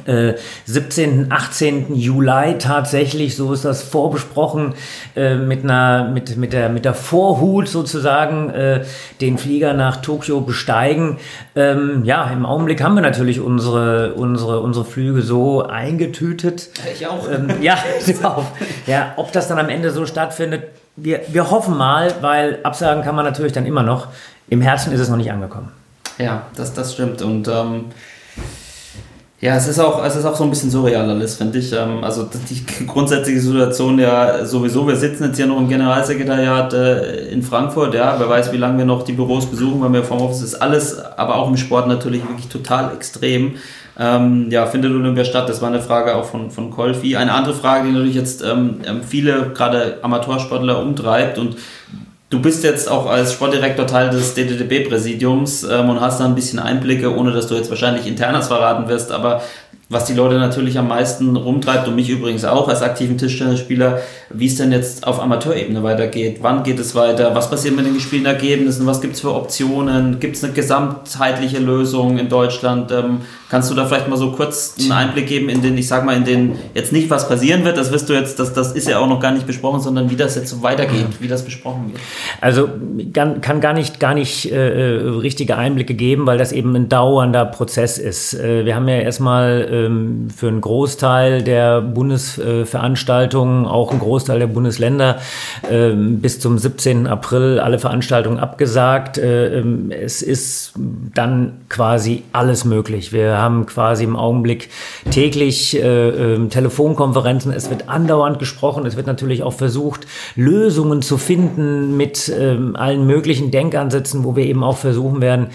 äh, 17., 18. Juli tatsächlich, so ist das vorbesprochen, äh, mit einer, mit, mit der, mit der Vorhut sozusagen, äh, den Flieger nach Tokio besteigen. Ähm, ja, im Augenblick haben wir natürlich unsere, unsere, unsere Flüge so eingetütet. Ich auch. Ähm, ja, auch. ja, ob das dann am Ende so stattfindet, wir, wir hoffen mal, weil absagen kann man natürlich dann immer noch. Im Herzen ist es noch nicht angekommen. Ja, das, das stimmt. Und ähm, ja, es ist auch, es ist auch so ein bisschen surreal alles, finde ich. Ähm, also die grundsätzliche Situation ja sowieso, wir sitzen jetzt hier noch im Generalsekretariat äh, in Frankfurt, ja, wer weiß, wie lange wir noch die Büros besuchen, weil wir vom Office ist alles, aber auch im Sport natürlich wirklich total extrem. Ähm, ja, findet Olympia statt? Das war eine Frage auch von, von Kolfi. Eine andere Frage, die natürlich jetzt ähm, viele, gerade Amateursportler, umtreibt und Du bist jetzt auch als Sportdirektor Teil des DDDB-Präsidiums ähm, und hast da ein bisschen Einblicke, ohne dass du jetzt wahrscheinlich internes verraten wirst, aber was die Leute natürlich am meisten rumtreibt und mich übrigens auch als aktiven Tischtennisspieler, wie es denn jetzt auf Amateurebene weitergeht. Wann geht es weiter? Was passiert mit den gespielten Ergebnissen? Was gibt es für Optionen? Gibt es eine gesamtheitliche Lösung in Deutschland? Ähm, kannst du da vielleicht mal so kurz einen Einblick geben in den, ich sag mal, in den, jetzt nicht was passieren wird, das wirst du jetzt, das, das ist ja auch noch gar nicht besprochen, sondern wie das jetzt so weitergeht, wie das besprochen wird. Also kann, kann gar nicht, gar nicht äh, richtige Einblicke geben, weil das eben ein dauernder Prozess ist. Äh, wir haben ja erstmal ähm, für einen Großteil der Bundesveranstaltungen, auch einen Großteil der Bundesländer, äh, bis zum 17. April alle Veranstaltungen abgesagt. Äh, ähm, es ist dann quasi alles möglich. Wir haben quasi im Augenblick täglich äh, äh, Telefonkonferenzen. Es wird andauernd gesprochen. Es wird natürlich auch versucht, Lösungen zu finden mit äh, allen möglichen Denkansätzen, wo wir eben auch versuchen werden,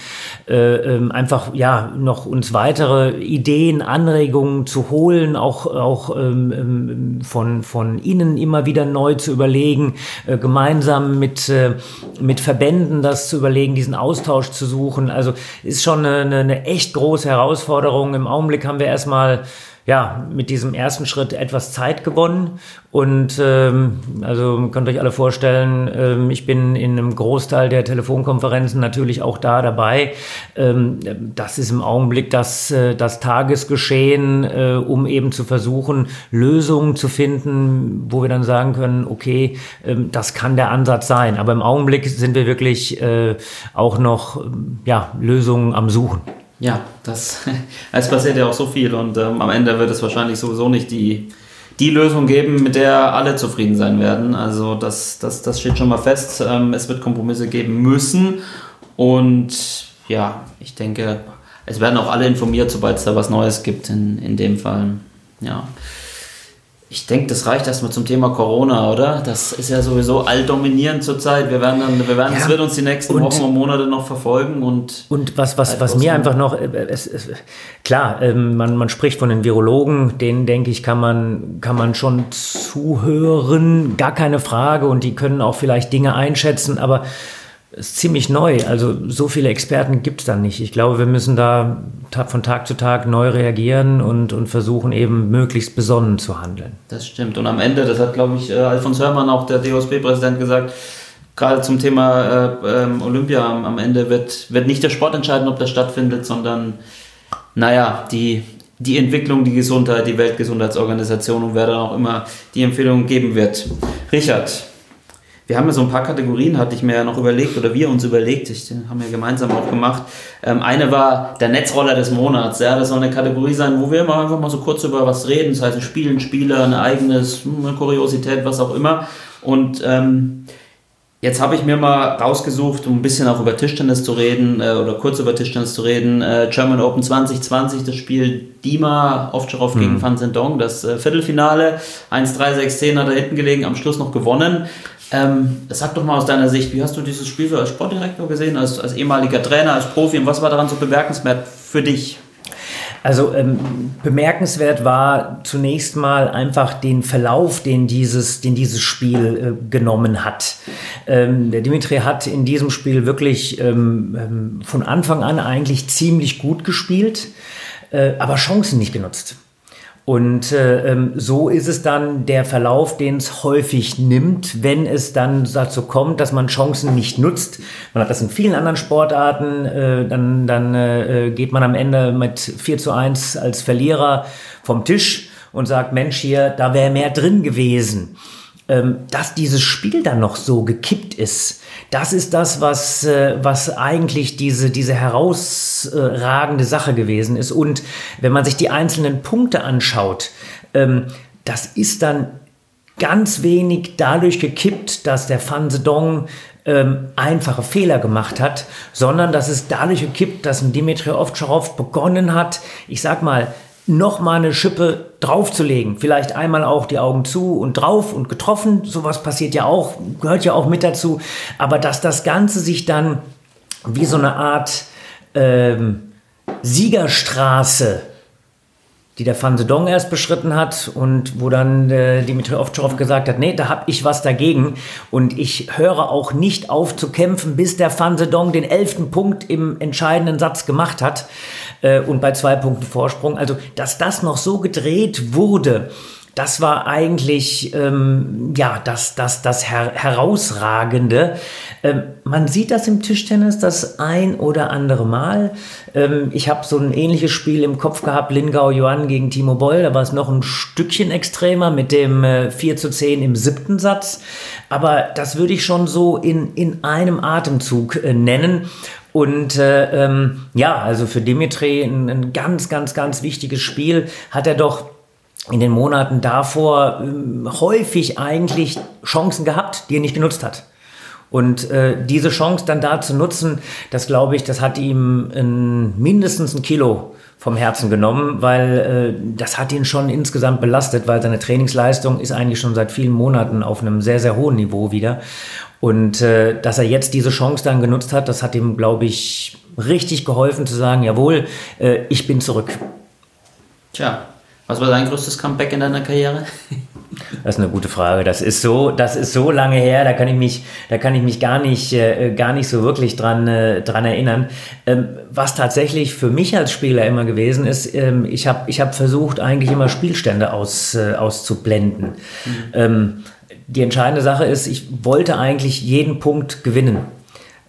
äh, ähm, einfach ja noch uns weitere Ideen, Anregungen zu holen, auch auch ähm, ähm, von von Ihnen immer wieder neu zu überlegen, äh, gemeinsam mit äh, mit Verbänden das zu überlegen, diesen Austausch zu suchen. Also ist schon eine, eine echt große Herausforderung Herausforderungen. Im Augenblick haben wir erstmal ja, mit diesem ersten Schritt etwas Zeit gewonnen. Und ähm, also könnt euch alle vorstellen, ähm, ich bin in einem Großteil der Telefonkonferenzen natürlich auch da dabei. Ähm, das ist im Augenblick das, äh, das Tagesgeschehen, äh, um eben zu versuchen, Lösungen zu finden, wo wir dann sagen können, okay, ähm, das kann der Ansatz sein. Aber im Augenblick sind wir wirklich äh, auch noch ja, Lösungen am Suchen. Ja, das, es passiert ja auch so viel und ähm, am Ende wird es wahrscheinlich sowieso nicht die, die Lösung geben, mit der alle zufrieden sein werden. Also das, das, das steht schon mal fest. Ähm, es wird Kompromisse geben müssen und ja, ich denke, es werden auch alle informiert, sobald es da was Neues gibt in, in dem Fall. Ja. Ich denke, das reicht erstmal zum Thema Corona, oder? Das ist ja sowieso alldominierend zurzeit. Wir werden dann, wir werden, ja, das wird uns die nächsten und, Wochen und Monate noch verfolgen und. Und was, was, was mir einfach noch, äh, es, es, klar, ähm, man, man spricht von den Virologen, denen denke ich, kann man, kann man schon zuhören, gar keine Frage und die können auch vielleicht Dinge einschätzen, aber ist ziemlich neu. Also so viele Experten gibt es da nicht. Ich glaube, wir müssen da von Tag zu Tag neu reagieren und, und versuchen eben möglichst besonnen zu handeln. Das stimmt. Und am Ende, das hat, glaube ich, äh, Alfons Hörmann, auch der DOSB-Präsident, gesagt, gerade zum Thema äh, ähm, Olympia, am Ende wird, wird nicht der Sport entscheiden, ob das stattfindet, sondern, naja, die, die Entwicklung, die Gesundheit, die Weltgesundheitsorganisation und wer dann auch immer die Empfehlungen geben wird. Richard, wir haben ja so ein paar Kategorien, hatte ich mir ja noch überlegt, oder wir uns überlegt, ich, haben wir gemeinsam auch gemacht. Ähm, eine war der Netzroller des Monats. Ja, das soll eine Kategorie sein, wo wir immer einfach mal so kurz über was reden. Das heißt, ein Spiel, ein Spieler, ein eigenes, hm, eine Kuriosität, was auch immer. Und ähm, Jetzt habe ich mir mal rausgesucht, um ein bisschen auch über Tischtennis zu reden äh, oder kurz über Tischtennis zu reden. Äh, German Open 2020, das Spiel Dima Ovtcharov mhm. gegen Van Zendong, das äh, Viertelfinale. 1-3-6-10 hat er hinten gelegen, am Schluss noch gewonnen. Ähm, sag doch mal aus deiner Sicht, wie hast du dieses Spiel als Sportdirektor gesehen, als, als ehemaliger Trainer, als Profi und was war daran so bemerkenswert für dich? Also ähm, bemerkenswert war zunächst mal einfach den Verlauf, den dieses, den dieses Spiel äh, genommen hat. Ähm, der Dimitri hat in diesem Spiel wirklich ähm, ähm von Anfang an eigentlich ziemlich gut gespielt, äh, aber Chancen nicht genutzt. Und äh, ähm, so ist es dann der Verlauf, den es häufig nimmt, wenn es dann dazu kommt, dass man Chancen nicht nutzt. Man hat das in vielen anderen Sportarten, äh, dann, dann äh, geht man am Ende mit 4 zu 1 als Verlierer vom Tisch und sagt, Mensch, hier, da wäre mehr drin gewesen. Ähm, dass dieses Spiel dann noch so gekippt ist, das ist das, was, äh, was eigentlich diese, diese herausragende Sache gewesen ist. Und wenn man sich die einzelnen Punkte anschaut, ähm, das ist dann ganz wenig dadurch gekippt, dass der Fan Sedong ähm, einfache Fehler gemacht hat, sondern dass es dadurch gekippt, dass ein Dimitri Ovtcharov begonnen hat, ich sag mal, noch mal eine Schippe draufzulegen. Vielleicht einmal auch die Augen zu und drauf und getroffen. Sowas passiert ja auch, gehört ja auch mit dazu. Aber dass das Ganze sich dann wie so eine Art ähm, Siegerstraße die der Van Sedong erst beschritten hat und wo dann äh, Dimitri Ovtcharov gesagt hat, nee, da habe ich was dagegen und ich höre auch nicht auf zu kämpfen, bis der Van Sedong den elften Punkt im entscheidenden Satz gemacht hat äh, und bei zwei Punkten Vorsprung. Also, dass das noch so gedreht wurde, das war eigentlich ähm, ja das, das, das Her Herausragende. Ähm, man sieht das im Tischtennis das ein oder andere Mal. Ähm, ich habe so ein ähnliches Spiel im Kopf gehabt, Lingao Yuan gegen Timo Boll. Da war es noch ein Stückchen extremer mit dem äh, 4 zu 10 im siebten Satz. Aber das würde ich schon so in, in einem Atemzug äh, nennen. Und äh, ähm, ja, also für Dimitri ein, ein ganz, ganz, ganz wichtiges Spiel. Hat er doch in den Monaten davor äh, häufig eigentlich Chancen gehabt, die er nicht genutzt hat. Und äh, diese Chance dann da zu nutzen, das glaube ich, das hat ihm ein, mindestens ein Kilo vom Herzen genommen, weil äh, das hat ihn schon insgesamt belastet, weil seine Trainingsleistung ist eigentlich schon seit vielen Monaten auf einem sehr, sehr hohen Niveau wieder. Und äh, dass er jetzt diese Chance dann genutzt hat, das hat ihm, glaube ich, richtig geholfen zu sagen, jawohl, äh, ich bin zurück. Tja, was war dein größtes Comeback in deiner Karriere? Das ist eine gute Frage. Das ist so, das ist so lange her, da kann ich mich, da kann ich mich gar nicht, äh, gar nicht so wirklich dran, äh, dran erinnern. Ähm, was tatsächlich für mich als Spieler immer gewesen ist, ähm, ich habe ich hab versucht, eigentlich immer Spielstände aus, äh, auszublenden. Mhm. Ähm, die entscheidende Sache ist, ich wollte eigentlich jeden Punkt gewinnen.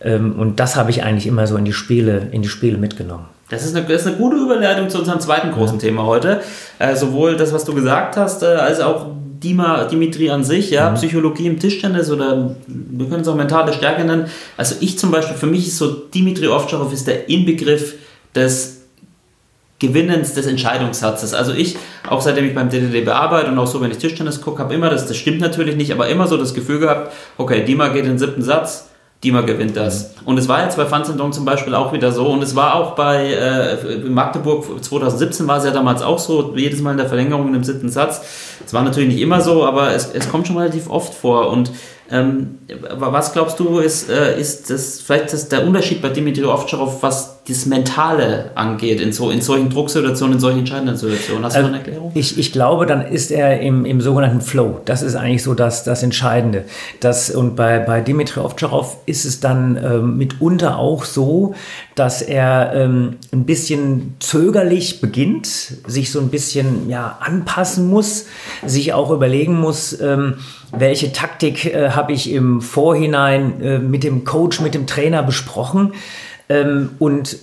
Ähm, und das habe ich eigentlich immer so in die Spiele, in die Spiele mitgenommen. Das ist, eine, das ist eine gute Überleitung zu unserem zweiten großen. Thema heute. Äh, sowohl das, was du gesagt hast, äh, als auch Dima, Dimitri an sich, ja, mhm. Psychologie im Tischtennis oder wir können es auch mentale Stärke nennen. Also ich zum Beispiel, für mich ist so Dimitri Ovtcharov ist der Inbegriff des Gewinnens des Entscheidungssatzes. Also ich, auch seitdem ich beim DDD bearbeite und auch so, wenn ich Tischtennis gucke, habe immer das, das stimmt natürlich nicht, aber immer so das Gefühl gehabt, okay, Dima geht in den siebten Satz, Dima gewinnt das. Und es war jetzt bei Fanzendong zum Beispiel auch wieder so und es war auch bei äh, Magdeburg 2017 war es ja damals auch so, jedes Mal in der Verlängerung im siebten Satz. Es war natürlich nicht immer so, aber es, es kommt schon relativ oft vor und ähm, was glaubst du, ist, äh, ist das vielleicht das der Unterschied bei Dimitri Ovtcharov, was das Mentale angeht, in, so, in solchen Drucksituationen, in solchen entscheidenden Situationen? Hast du also, eine Erklärung? Ich, ich glaube, dann ist er im, im sogenannten Flow. Das ist eigentlich so das, das Entscheidende. Das, und bei, bei Dimitri Ovtcharov ist es dann ähm, mitunter auch so, dass er ähm, ein bisschen zögerlich beginnt, sich so ein bisschen ja, anpassen muss, sich auch überlegen muss, ähm, welche Taktik äh, habe ich im Vorhinein äh, mit dem Coach, mit dem Trainer besprochen ähm, und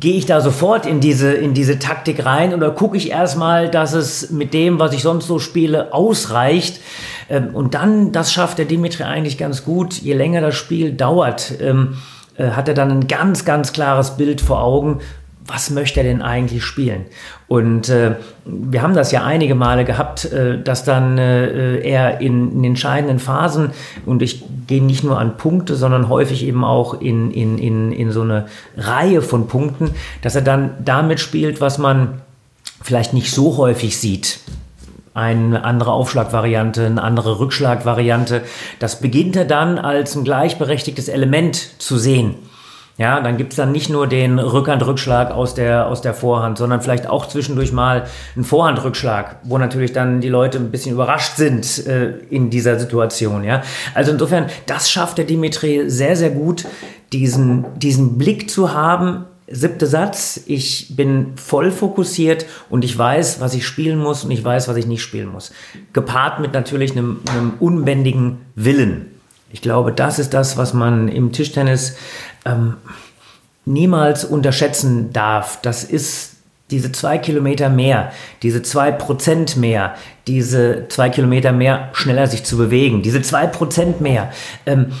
gehe ich da sofort in diese, in diese Taktik rein oder gucke ich erstmal, dass es mit dem, was ich sonst so spiele, ausreicht. Ähm, und dann, das schafft der Dimitri eigentlich ganz gut, je länger das Spiel dauert. Ähm, äh, hat er dann ein ganz, ganz klares Bild vor Augen, was möchte er denn eigentlich spielen? Und äh, wir haben das ja einige Male gehabt, äh, dass dann äh, er in, in, entscheidenden Phasen, und ich gehe nicht nur an Punkte, sondern häufig eben auch in, in, in, in so eine Reihe von Punkten, dass er dann damit spielt, was man vielleicht nicht so häufig sieht eine andere Aufschlagvariante, eine andere Rückschlagvariante. Das beginnt er dann als ein gleichberechtigtes Element zu sehen. Ja, dann gibt es dann nicht nur den Rückhandrückschlag aus der, aus der Vorhand, sondern vielleicht auch zwischendurch mal einen Vorhandrückschlag, wo natürlich dann die Leute ein bisschen überrascht sind äh, in dieser Situation. Ja? Also insofern, das schafft der Dimitri sehr, sehr gut, diesen, diesen Blick zu haben, siebte Satz, ich bin voll fokussiert und ich weiß, was ich spielen muss und ich weiß, was ich nicht spielen muss. Gepaart mit natürlich einem, einem unbändigen Willen. Ich glaube, das ist das, was man im Tischtennis ähm, niemals unterschätzen darf. Das ist diese zwei Kilometer mehr, diese zwei Prozent mehr, diese zwei Kilometer mehr schneller sich zu bewegen, diese zwei Prozent mehr. Ähm,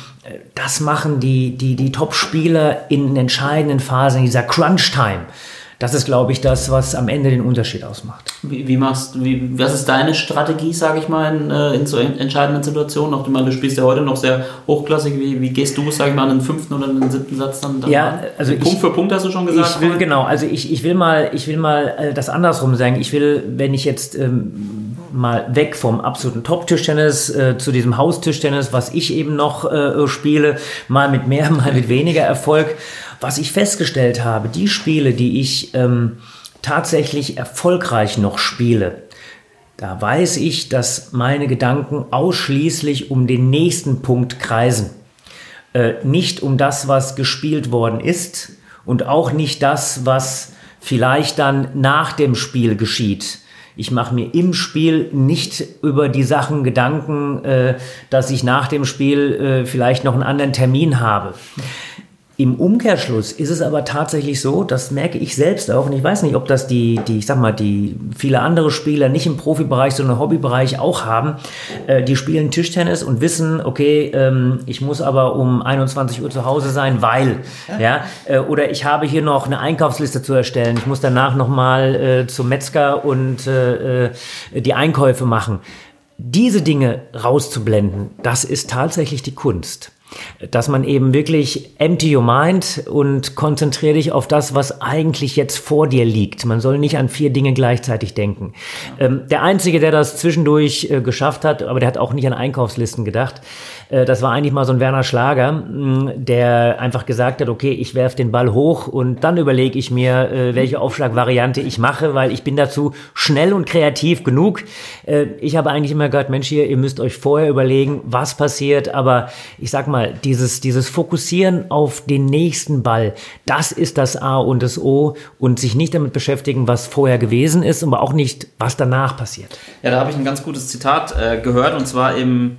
das machen die, die, die Top-Spieler in entscheidenden Phasen, dieser Crunch-Time. Das ist, glaube ich, das, was am Ende den Unterschied ausmacht. Wie, wie machst wie, was ist deine Strategie, sage ich mal, in, äh, in so entscheidenden Situationen? Auch, du spielst ja heute noch sehr hochklassig. Wie, wie gehst du, sage ich mal, in den fünften oder den siebten Satz dann? dann ja, also Punkt ich, für Punkt hast du schon gesagt. Ich will, genau, also ich, ich will mal, ich will mal äh, das andersrum sagen. Ich will, wenn ich jetzt ähm, mal weg vom absoluten Top-Tischtennis äh, zu diesem Haustischtennis, was ich eben noch äh, spiele, mal mit mehr, mal mit weniger Erfolg. Was ich festgestellt habe, die Spiele, die ich ähm, tatsächlich erfolgreich noch spiele, da weiß ich, dass meine Gedanken ausschließlich um den nächsten Punkt kreisen. Äh, nicht um das, was gespielt worden ist und auch nicht das, was vielleicht dann nach dem Spiel geschieht. Ich mache mir im Spiel nicht über die Sachen Gedanken, äh, dass ich nach dem Spiel äh, vielleicht noch einen anderen Termin habe. Im Umkehrschluss ist es aber tatsächlich so, das merke ich selbst auch, und ich weiß nicht, ob das die, die ich sag mal, die viele andere Spieler nicht im Profibereich, sondern im Hobbybereich auch haben. Äh, die spielen Tischtennis und wissen, okay, ähm, ich muss aber um 21 Uhr zu Hause sein, weil, ja, äh, oder ich habe hier noch eine Einkaufsliste zu erstellen. Ich muss danach nochmal äh, zum Metzger und äh, äh, die Einkäufe machen. Diese Dinge rauszublenden, das ist tatsächlich die Kunst dass man eben wirklich empty your mind und konzentriere dich auf das, was eigentlich jetzt vor dir liegt. Man soll nicht an vier Dinge gleichzeitig denken. Ähm, der Einzige, der das zwischendurch äh, geschafft hat, aber der hat auch nicht an Einkaufslisten gedacht, äh, das war eigentlich mal so ein Werner Schlager, mh, der einfach gesagt hat, okay, ich werfe den Ball hoch und dann überlege ich mir, äh, welche Aufschlagvariante ich mache, weil ich bin dazu schnell und kreativ genug. Äh, ich habe eigentlich immer gehört, Mensch, hier, ihr müsst euch vorher überlegen, was passiert, aber ich sag mal, dieses, dieses Fokussieren auf den nächsten Ball, das ist das A und das O und sich nicht damit beschäftigen, was vorher gewesen ist, aber auch nicht, was danach passiert. Ja, da habe ich ein ganz gutes Zitat äh, gehört und zwar im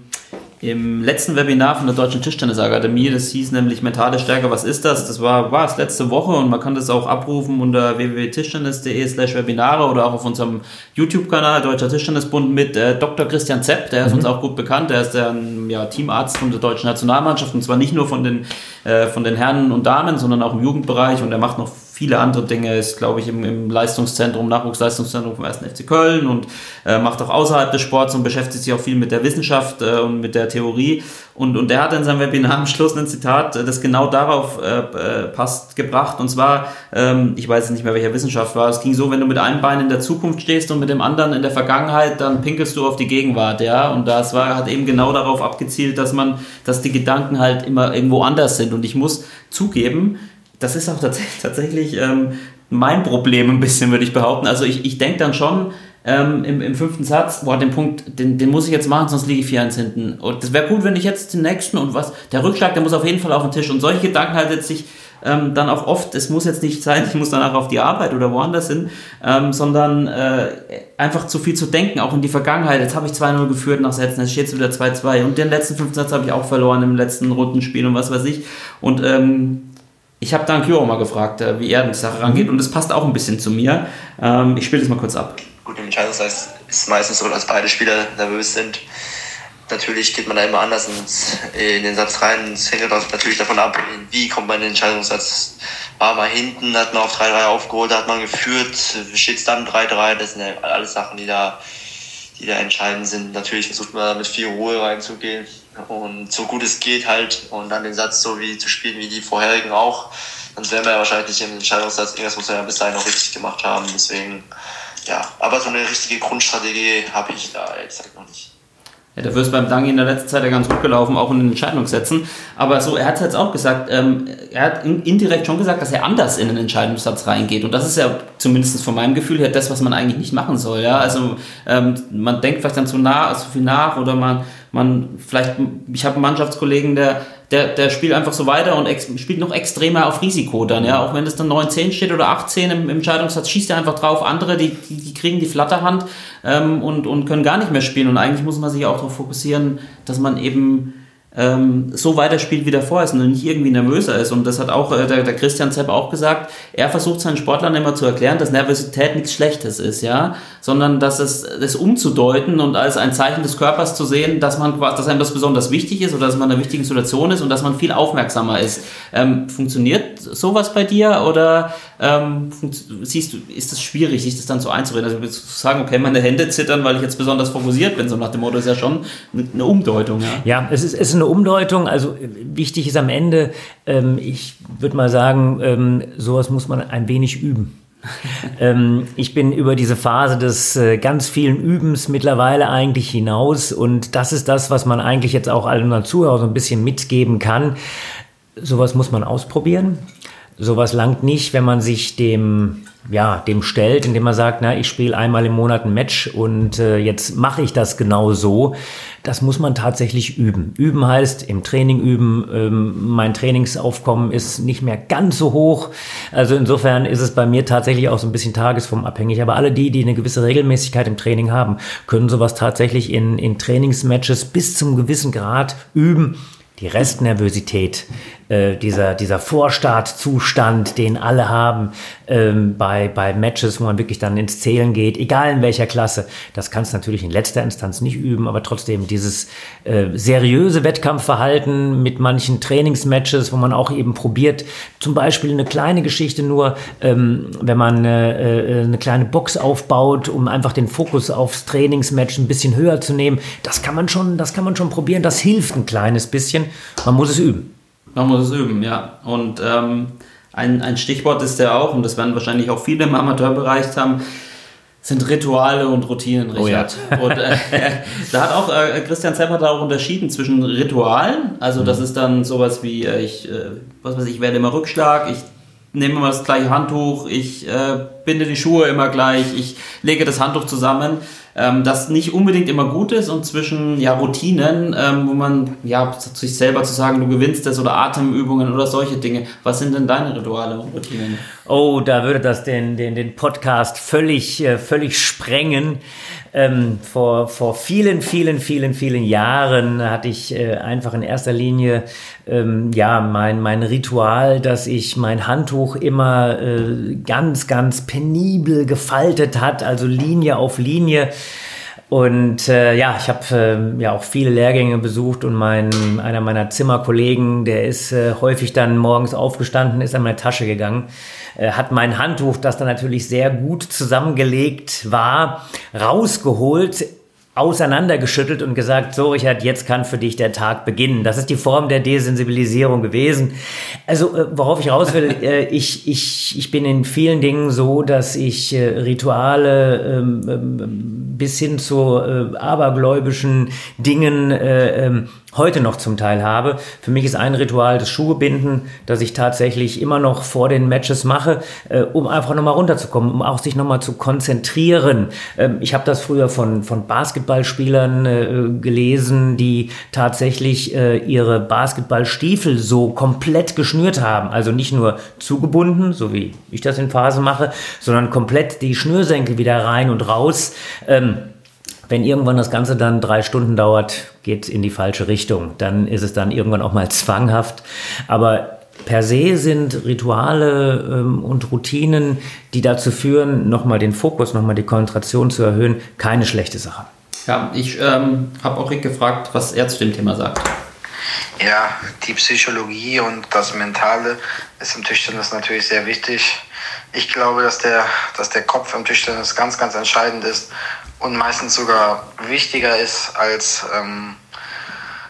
im letzten Webinar von der Deutschen Tischtennisakademie, das hieß nämlich Mentale Stärke, was ist das? Das war, war es letzte Woche und man kann das auch abrufen unter www.tischtennis.de slash Webinare oder auch auf unserem YouTube-Kanal Deutscher Tischtennisbund mit äh, Dr. Christian Zepp, der ist mhm. uns auch gut bekannt, der ist der ja, Teamarzt von der deutschen Nationalmannschaft und zwar nicht nur von den, äh, von den Herren und Damen, sondern auch im Jugendbereich und er macht noch viele andere Dinge, ist, glaube ich, im, im Leistungszentrum, Nachwuchsleistungszentrum vom 1. FC Köln und äh, macht auch außerhalb des Sports und beschäftigt sich auch viel mit der Wissenschaft äh, und mit der Theorie. Und, und er hat in seinem Webinar am Schluss ein Zitat, äh, das genau darauf äh, äh, passt, gebracht. Und zwar, ähm, ich weiß nicht mehr, welcher Wissenschaft war, es ging so, wenn du mit einem Bein in der Zukunft stehst und mit dem anderen in der Vergangenheit, dann pinkelst du auf die Gegenwart, ja. Und das war, hat eben genau darauf abgezielt, dass man, dass die Gedanken halt immer irgendwo anders sind. Und ich muss zugeben, das ist auch tats tatsächlich ähm, mein Problem ein bisschen, würde ich behaupten. Also ich, ich denke dann schon ähm, im, im fünften Satz, boah, den Punkt, den, den muss ich jetzt machen, sonst liege ich 4-1 hinten. Und das wäre gut, wenn ich jetzt den nächsten und was, der Rückschlag, der muss auf jeden Fall auf den Tisch. Und solche Gedanken halt jetzt sich ähm, dann auch oft, es muss jetzt nicht sein, ich muss danach auf die Arbeit oder woanders hin, ähm, sondern äh, einfach zu viel zu denken, auch in die Vergangenheit. Jetzt habe ich 2-0 geführt nach Sätzen, jetzt steht es wieder 2-2 und den letzten fünften Satz habe ich auch verloren im letzten Rundenspiel und was weiß ich. Und ähm, ich habe Dan Kyro mal gefragt, äh, wie er an die Sache rangeht und das passt auch ein bisschen zu mir. Ähm, ich spiele das mal kurz ab. Gut, im Entscheidungszeit ist es meistens so, dass beide Spieler nervös sind. Natürlich geht man da immer anders in den Satz rein. Es hängt natürlich davon ab, wie kommt man in den Entscheidungssatz. War man hinten, hat man auf 3-3 aufgeholt, hat man geführt, steht es dann 3-3. Das sind ja alles Sachen, die da, die da entscheidend sind. Natürlich versucht man mit viel Ruhe reinzugehen und so gut es geht halt und dann den Satz so wie zu spielen wie die vorherigen auch, dann wären wir ja wahrscheinlich im Entscheidungssatz, irgendwas muss man ja bis dahin auch richtig gemacht haben. Deswegen, ja, aber so eine richtige Grundstrategie habe ich da ehrlich gesagt noch nicht. Ja, dafür ist beim Dangi in der letzten Zeit ja ganz gut gelaufen, auch in den Entscheidungssätzen. Aber so, er hat es jetzt auch gesagt, ähm, er hat indirekt schon gesagt, dass er anders in den Entscheidungssatz reingeht. Und das ist ja zumindest von meinem Gefühl her das, was man eigentlich nicht machen soll. Ja? Also ähm, man denkt vielleicht dann zu nah, zu viel nach oder man man vielleicht, ich habe einen Mannschaftskollegen, der, der, der spielt einfach so weiter und ex, spielt noch extremer auf Risiko dann, ja, auch wenn es dann 9-10 steht oder 8-10 im, im Entscheidungssatz, schießt er einfach drauf, andere, die, die, die kriegen die Flatterhand ähm, und, und können gar nicht mehr spielen. Und eigentlich muss man sich auch darauf fokussieren, dass man eben ähm, so weiterspielt, wie vorher ist und nicht irgendwie nervöser ist. Und das hat auch äh, der, der Christian Zepp auch gesagt. Er versucht seinen Sportlern immer zu erklären, dass Nervosität nichts Schlechtes ist, ja, sondern dass es das umzudeuten und als ein Zeichen des Körpers zu sehen, dass man dass einem das besonders wichtig ist oder dass man in einer wichtigen Situation ist und dass man viel aufmerksamer ist. Ähm, funktioniert sowas bei dir oder ähm, siehst du, ist es schwierig, sich das dann so einzureden? Also zu sagen, okay, meine Hände zittern, weil ich jetzt besonders fokussiert bin, so nach dem Motto ist ja schon eine Umdeutung. Ja, ja es, ist, es ist eine Umdeutung. Also wichtig ist am Ende, ähm, ich würde mal sagen, ähm, sowas muss man ein wenig üben. ähm, ich bin über diese Phase des äh, ganz vielen Übens mittlerweile eigentlich hinaus und das ist das, was man eigentlich jetzt auch allen unseren Zuhörern so ein bisschen mitgeben kann. Sowas muss man ausprobieren. Sowas langt nicht, wenn man sich dem, ja, dem stellt, indem man sagt, na, ich spiele einmal im Monat ein Match und äh, jetzt mache ich das genau so. Das muss man tatsächlich üben. Üben heißt im Training üben. Ähm, mein Trainingsaufkommen ist nicht mehr ganz so hoch. Also insofern ist es bei mir tatsächlich auch so ein bisschen tagesformabhängig. Aber alle die, die eine gewisse Regelmäßigkeit im Training haben, können sowas tatsächlich in, in Trainingsmatches bis zum gewissen Grad üben. Die Restnervosität, äh, dieser, dieser Vorstartzustand, den alle haben ähm, bei, bei Matches, wo man wirklich dann ins Zählen geht, egal in welcher Klasse. Das kannst du natürlich in letzter Instanz nicht üben, aber trotzdem dieses äh, seriöse Wettkampfverhalten mit manchen Trainingsmatches, wo man auch eben probiert, zum Beispiel eine kleine Geschichte nur, ähm, wenn man äh, äh, eine kleine Box aufbaut, um einfach den Fokus aufs Trainingsmatch ein bisschen höher zu nehmen, das kann man schon, das kann man schon probieren, das hilft ein kleines bisschen. Man muss es üben. Man muss es üben, ja. Und ähm, ein, ein Stichwort ist ja auch, und das werden wahrscheinlich auch viele im Amateurbereich haben, sind Rituale und Routinen, Richard. Oh ja. und äh, da hat auch äh, Christian Zepp hat auch unterschieden zwischen Ritualen, also mhm. das ist dann sowas wie, äh, ich, äh, was weiß ich, werde immer Rückschlag, ich nehme immer das gleiche Handtuch, ich äh, binde die Schuhe immer gleich, ich lege das Handtuch zusammen ähm, das nicht unbedingt immer gut ist und zwischen ja, Routinen, ähm, wo man ja sich selber zu sagen, du gewinnst das oder Atemübungen oder solche Dinge. Was sind denn deine Rituale und Routinen? Oh, da würde das den, den, den Podcast völlig, äh, völlig sprengen. Ähm, vor, vor vielen, vielen, vielen, vielen Jahren hatte ich äh, einfach in erster Linie ähm, ja mein, mein Ritual, dass ich mein Handtuch immer äh, ganz, ganz penibel gefaltet hat, also Linie auf Linie. Und äh, ja, ich habe äh, ja auch viele Lehrgänge besucht und mein, einer meiner Zimmerkollegen, der ist äh, häufig dann morgens aufgestanden, ist an meine Tasche gegangen äh, hat mein Handtuch, das dann natürlich sehr gut zusammengelegt war, rausgeholt, auseinandergeschüttelt und gesagt, so Richard, jetzt kann für dich der Tag beginnen. Das ist die Form der Desensibilisierung gewesen. Also äh, worauf ich raus will, äh, ich, ich, ich bin in vielen Dingen so, dass ich äh, Rituale ähm, ähm, bis hin zu äh, abergläubischen Dingen äh, ähm, heute noch zum Teil habe. Für mich ist ein Ritual das Schuhebinden, das ich tatsächlich immer noch vor den Matches mache, äh, um einfach nochmal runterzukommen, um auch sich nochmal zu konzentrieren. Ähm, ich habe das früher von, von Basketballspielern äh, gelesen, die tatsächlich äh, ihre Basketballstiefel so komplett geschnürt haben. Also nicht nur zugebunden, so wie ich das in Phase mache, sondern komplett die Schnürsenkel wieder rein und raus. Ähm, wenn irgendwann das Ganze dann drei Stunden dauert, geht in die falsche Richtung. Dann ist es dann irgendwann auch mal zwanghaft. Aber per se sind Rituale ähm, und Routinen, die dazu führen, nochmal den Fokus, nochmal die Konzentration zu erhöhen, keine schlechte Sache. Ja, ich ähm, habe auch Rick gefragt, was er zu dem Thema sagt. Ja, die Psychologie und das Mentale ist im Tischtennis natürlich sehr wichtig. Ich glaube, dass der, dass der Kopf im Tischtennis ganz, ganz entscheidend ist und meistens sogar wichtiger ist als ähm,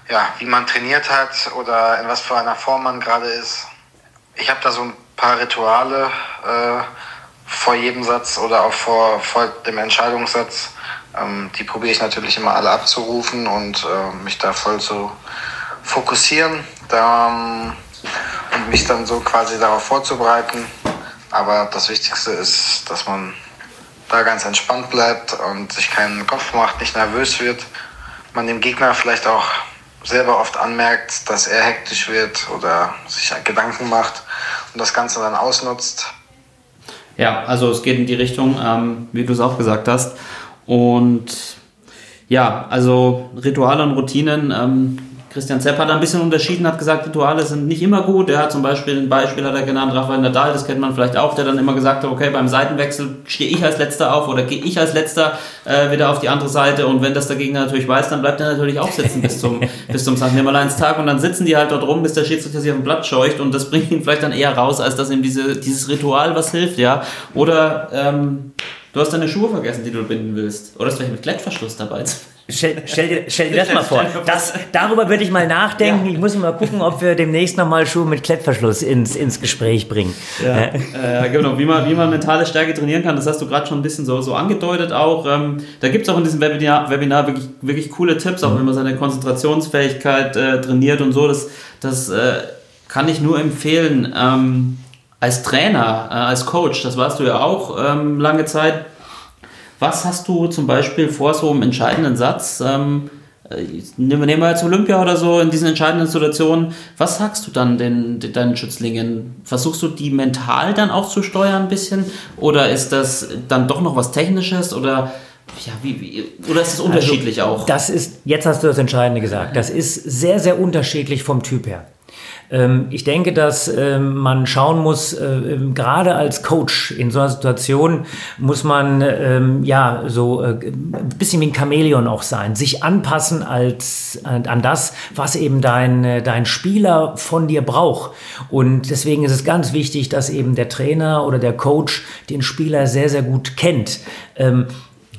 ja, wie man trainiert hat oder in was für einer Form man gerade ist. Ich habe da so ein paar Rituale äh, vor jedem Satz oder auch vor, vor dem Entscheidungssatz. Ähm, die probiere ich natürlich immer alle abzurufen und äh, mich da voll zu fokussieren da, ähm, und mich dann so quasi darauf vorzubereiten. Aber das Wichtigste ist, dass man da ganz entspannt bleibt und sich keinen Kopf macht, nicht nervös wird. man dem Gegner vielleicht auch selber oft anmerkt, dass er hektisch wird oder sich Gedanken macht und das Ganze dann ausnutzt. Ja, also es geht in die Richtung, ähm, wie du es auch gesagt hast. Und ja, also Rituale und Routinen. Ähm, Christian Zepp hat ein bisschen unterschieden, hat gesagt, Rituale sind nicht immer gut. Er hat zum Beispiel ein Beispiel hat er genannt, Rafael Nadal, das kennt man vielleicht auch, der dann immer gesagt hat, okay, beim Seitenwechsel stehe ich als letzter auf oder gehe ich als letzter äh, wieder auf die andere Seite und wenn das der Gegner natürlich weiß, dann bleibt er natürlich auch sitzen bis zum, bis zum St. Nimmerleinstag und dann sitzen die halt dort rum, bis der Schiedsrichter sich auf dem Blatt scheucht und das bringt ihn vielleicht dann eher raus, als dass ihm diese, dieses Ritual was hilft, ja. Oder ähm, du hast deine Schuhe vergessen, die du binden willst. Oder ist vielleicht mit Klettverschluss dabei? Stell, stell, dir, stell dir das mal vor. Das, darüber würde ich mal nachdenken. Ich muss mal gucken, ob wir demnächst nochmal Schuhe mit Klettverschluss ins, ins Gespräch bringen. Ja, äh, genau. Wie man, wie man mentale Stärke trainieren kann, das hast du gerade schon ein bisschen so, so angedeutet auch. Ähm, da gibt es auch in diesem Webinar, Webinar wirklich, wirklich coole Tipps, auch wenn man seine Konzentrationsfähigkeit äh, trainiert und so. Das, das äh, kann ich nur empfehlen. Ähm, als Trainer, äh, als Coach, das warst du ja auch ähm, lange Zeit was hast du zum Beispiel vor so einem entscheidenden Satz? Ähm, äh, nehmen wir jetzt Olympia oder so in diesen entscheidenden Situationen. Was sagst du dann den, den, deinen Schützlingen? Versuchst du die mental dann auch zu steuern ein bisschen? Oder ist das dann doch noch was Technisches? Oder ja, wie, wie, oder ist es unterschiedlich also, auch? Das ist, jetzt hast du das Entscheidende gesagt. Das ist sehr, sehr unterschiedlich vom Typ her. Ähm, ich denke, dass ähm, man schauen muss, äh, ähm, gerade als Coach in so einer Situation muss man ja so äh, ein bisschen wie ein Chamäleon auch sein, sich anpassen als, an das, was eben dein, äh, dein Spieler von dir braucht. Und deswegen ist es ganz wichtig, dass eben der Trainer oder der Coach den Spieler sehr, sehr gut kennt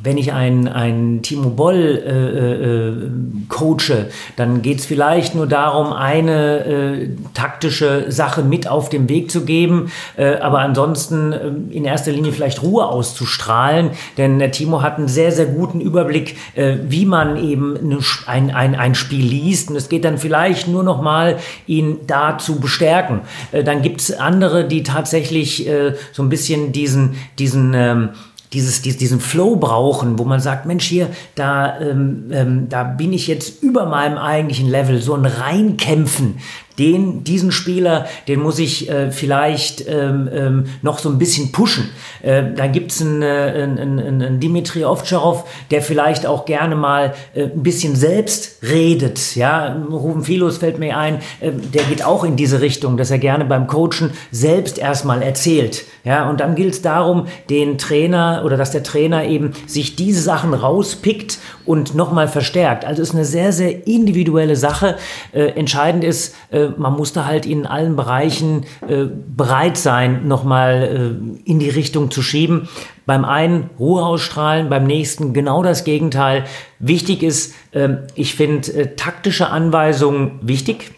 wenn ich einen, einen Timo Boll äh, äh, coache, dann geht es vielleicht nur darum, eine äh, taktische Sache mit auf den Weg zu geben, äh, aber ansonsten äh, in erster Linie vielleicht Ruhe auszustrahlen, denn der Timo hat einen sehr, sehr guten Überblick, äh, wie man eben ein, ein, ein Spiel liest und es geht dann vielleicht nur noch mal, ihn da zu bestärken. dann gibt es andere, die tatsächlich so ein bisschen diesen, diesen ähm, dieses, diesen Flow brauchen, wo man sagt, Mensch, hier, da, ähm, ähm, da bin ich jetzt über meinem eigentlichen Level, so ein Reinkämpfen, den, diesen Spieler, den muss ich äh, vielleicht ähm, ähm, noch so ein bisschen pushen. Äh, da gibt's einen, äh, einen, einen, Dimitri Ovtcharov, der vielleicht auch gerne mal äh, ein bisschen selbst redet. Ja, Ruben Philos fällt mir ein, äh, der geht auch in diese Richtung, dass er gerne beim Coachen selbst erstmal erzählt. Ja, und dann gilt es darum, den Trainer oder dass der Trainer eben sich diese Sachen rauspickt und nochmal verstärkt. Also ist eine sehr, sehr individuelle Sache. Äh, entscheidend ist, äh, man muss da halt in allen Bereichen äh, bereit sein, nochmal äh, in die Richtung zu schieben. Beim einen Ruhe ausstrahlen, beim nächsten genau das Gegenteil. Wichtig ist, ähm, ich finde äh, taktische Anweisungen wichtig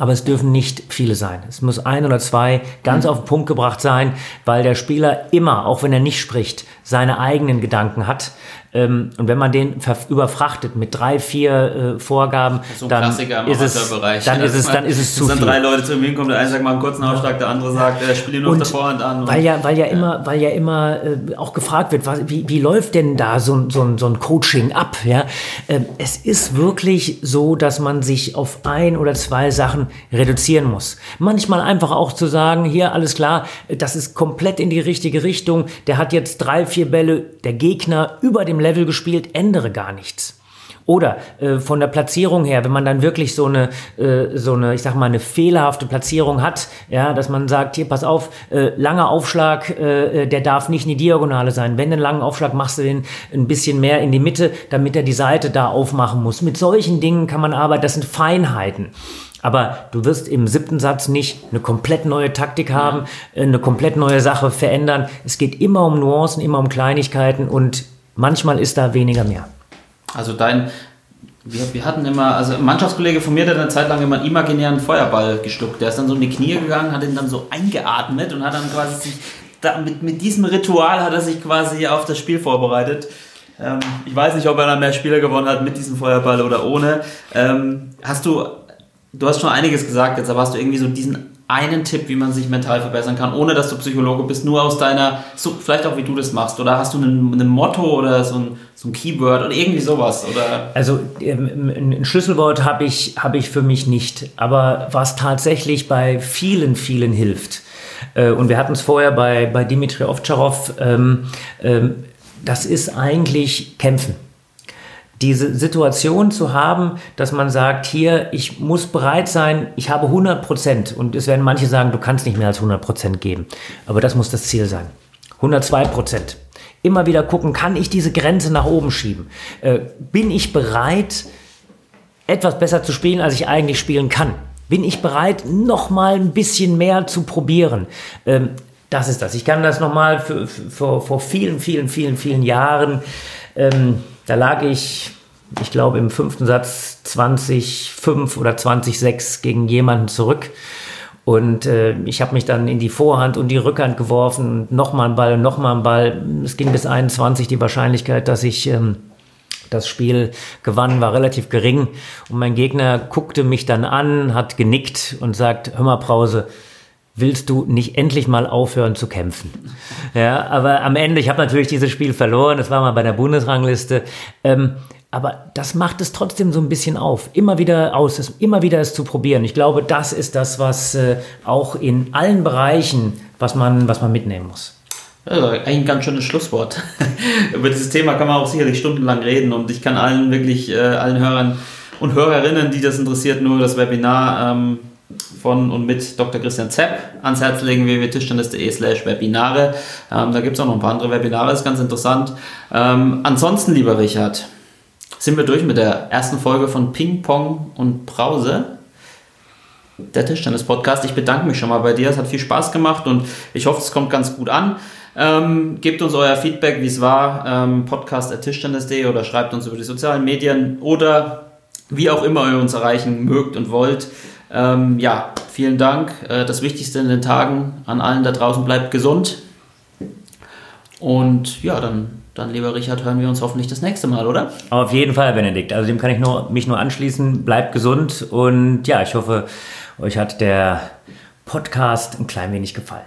aber es dürfen nicht viele sein. Es muss ein oder zwei ganz mhm. auf den Punkt gebracht sein, weil der Spieler immer, auch wenn er nicht spricht, seine eigenen Gedanken hat. Ähm, und wenn man den überfrachtet mit drei, vier äh, Vorgaben, so dann, ist es, dann, ist es, dann ist es zu viel. dann drei Leute zu mir kommen, der eine sagt mal einen kurzen Aufschlag, der andere sagt, er spielt nur auf der Vorhand an. Weil ja, weil ja, ja. immer, weil ja immer äh, auch gefragt wird, was, wie, wie läuft denn da so, so, so ein Coaching ab? Ja? Ähm, es ist wirklich so, dass man sich auf ein oder zwei Sachen reduzieren muss. Manchmal einfach auch zu sagen, hier, alles klar, das ist komplett in die richtige Richtung, der hat jetzt drei, vier Bälle, der Gegner über dem Level gespielt, ändere gar nichts. Oder äh, von der Platzierung her, wenn man dann wirklich so eine, äh, so eine, ich sag mal, eine fehlerhafte Platzierung hat, ja, dass man sagt, hier, pass auf, äh, langer Aufschlag, äh, der darf nicht in die Diagonale sein. Wenn einen langen Aufschlag machst du den ein bisschen mehr in die Mitte, damit er die Seite da aufmachen muss. Mit solchen Dingen kann man arbeiten, das sind Feinheiten. Aber du wirst im siebten Satz nicht eine komplett neue Taktik haben, äh, eine komplett neue Sache verändern. Es geht immer um Nuancen, immer um Kleinigkeiten und Manchmal ist da weniger mehr. Also dein, wir, wir hatten immer, also ein Mannschaftskollege von mir, der hat eine Zeit lang immer einen imaginären Feuerball geschluckt. Der ist dann so in die Knie gegangen, hat ihn dann so eingeatmet und hat dann quasi sich, mit, mit diesem Ritual hat er sich quasi auf das Spiel vorbereitet. Ähm, ich weiß nicht, ob er dann mehr Spiele gewonnen hat mit diesem Feuerball oder ohne. Ähm, hast du, du hast schon einiges gesagt, jetzt aber hast du irgendwie so diesen einen Tipp, wie man sich mental verbessern kann, ohne dass du Psychologe bist, nur aus deiner, so, vielleicht auch wie du das machst, oder hast du ein, Motto oder so ein, so ein Keyword oder irgendwie sowas? Oder? Also ähm, ein Schlüsselwort habe ich, hab ich für mich nicht, aber was tatsächlich bei vielen, vielen hilft, äh, und wir hatten es vorher bei, bei Dimitri Ovtcharov, ähm, ähm, das ist eigentlich Kämpfen diese Situation zu haben, dass man sagt, hier, ich muss bereit sein, ich habe 100 Prozent. Und es werden manche sagen, du kannst nicht mehr als 100 Prozent geben. Aber das muss das Ziel sein. 102 Prozent. Immer wieder gucken, kann ich diese Grenze nach oben schieben? Äh, bin ich bereit, etwas besser zu spielen, als ich eigentlich spielen kann? Bin ich bereit, noch mal ein bisschen mehr zu probieren? Ähm, das ist das. Ich kann das noch mal vor, vielen, vielen, vielen, vielen Jahren ähm, da lag ich, ich glaube, im fünften Satz 20,5 oder 20,6 gegen jemanden zurück. Und äh, ich habe mich dann in die Vorhand und die Rückhand geworfen. Nochmal ein Ball, nochmal ein Ball. Es ging bis 21. Die Wahrscheinlichkeit, dass ich ähm, das Spiel gewann, war relativ gering. Und mein Gegner guckte mich dann an, hat genickt und sagt, hör mal, Brause, willst du nicht endlich mal aufhören zu kämpfen? Ja, aber am Ende, ich habe natürlich dieses Spiel verloren, das war mal bei der Bundesrangliste. Ähm, aber das macht es trotzdem so ein bisschen auf, immer wieder aus, immer wieder es zu probieren. Ich glaube, das ist das, was äh, auch in allen Bereichen, was man, was man mitnehmen muss. Also ein ganz schönes Schlusswort. Über dieses Thema kann man auch sicherlich stundenlang reden und ich kann allen wirklich, äh, allen Hörern und Hörerinnen, die das interessiert, nur das Webinar ähm, von und mit Dr. Christian Zepp ans Herz legen, www.tischtennis.de slash Webinare. Ähm, da gibt es auch noch ein paar andere Webinare, ist ganz interessant. Ähm, ansonsten, lieber Richard, sind wir durch mit der ersten Folge von Ping Pong und Brause. Der Tischtennis-Podcast. Ich bedanke mich schon mal bei dir. Es hat viel Spaß gemacht und ich hoffe, es kommt ganz gut an. Ähm, gebt uns euer Feedback, wie es war. Ähm, Podcast.tischtennis.de oder schreibt uns über die sozialen Medien oder wie auch immer ihr uns erreichen mögt und wollt. Ähm, ja, vielen Dank. Äh, das Wichtigste in den Tagen an allen da draußen, bleibt gesund. Und ja, dann, dann, lieber Richard, hören wir uns hoffentlich das nächste Mal, oder? Auf jeden Fall, Benedikt. Also dem kann ich nur, mich nur anschließen. Bleibt gesund und ja, ich hoffe, euch hat der Podcast ein klein wenig gefallen.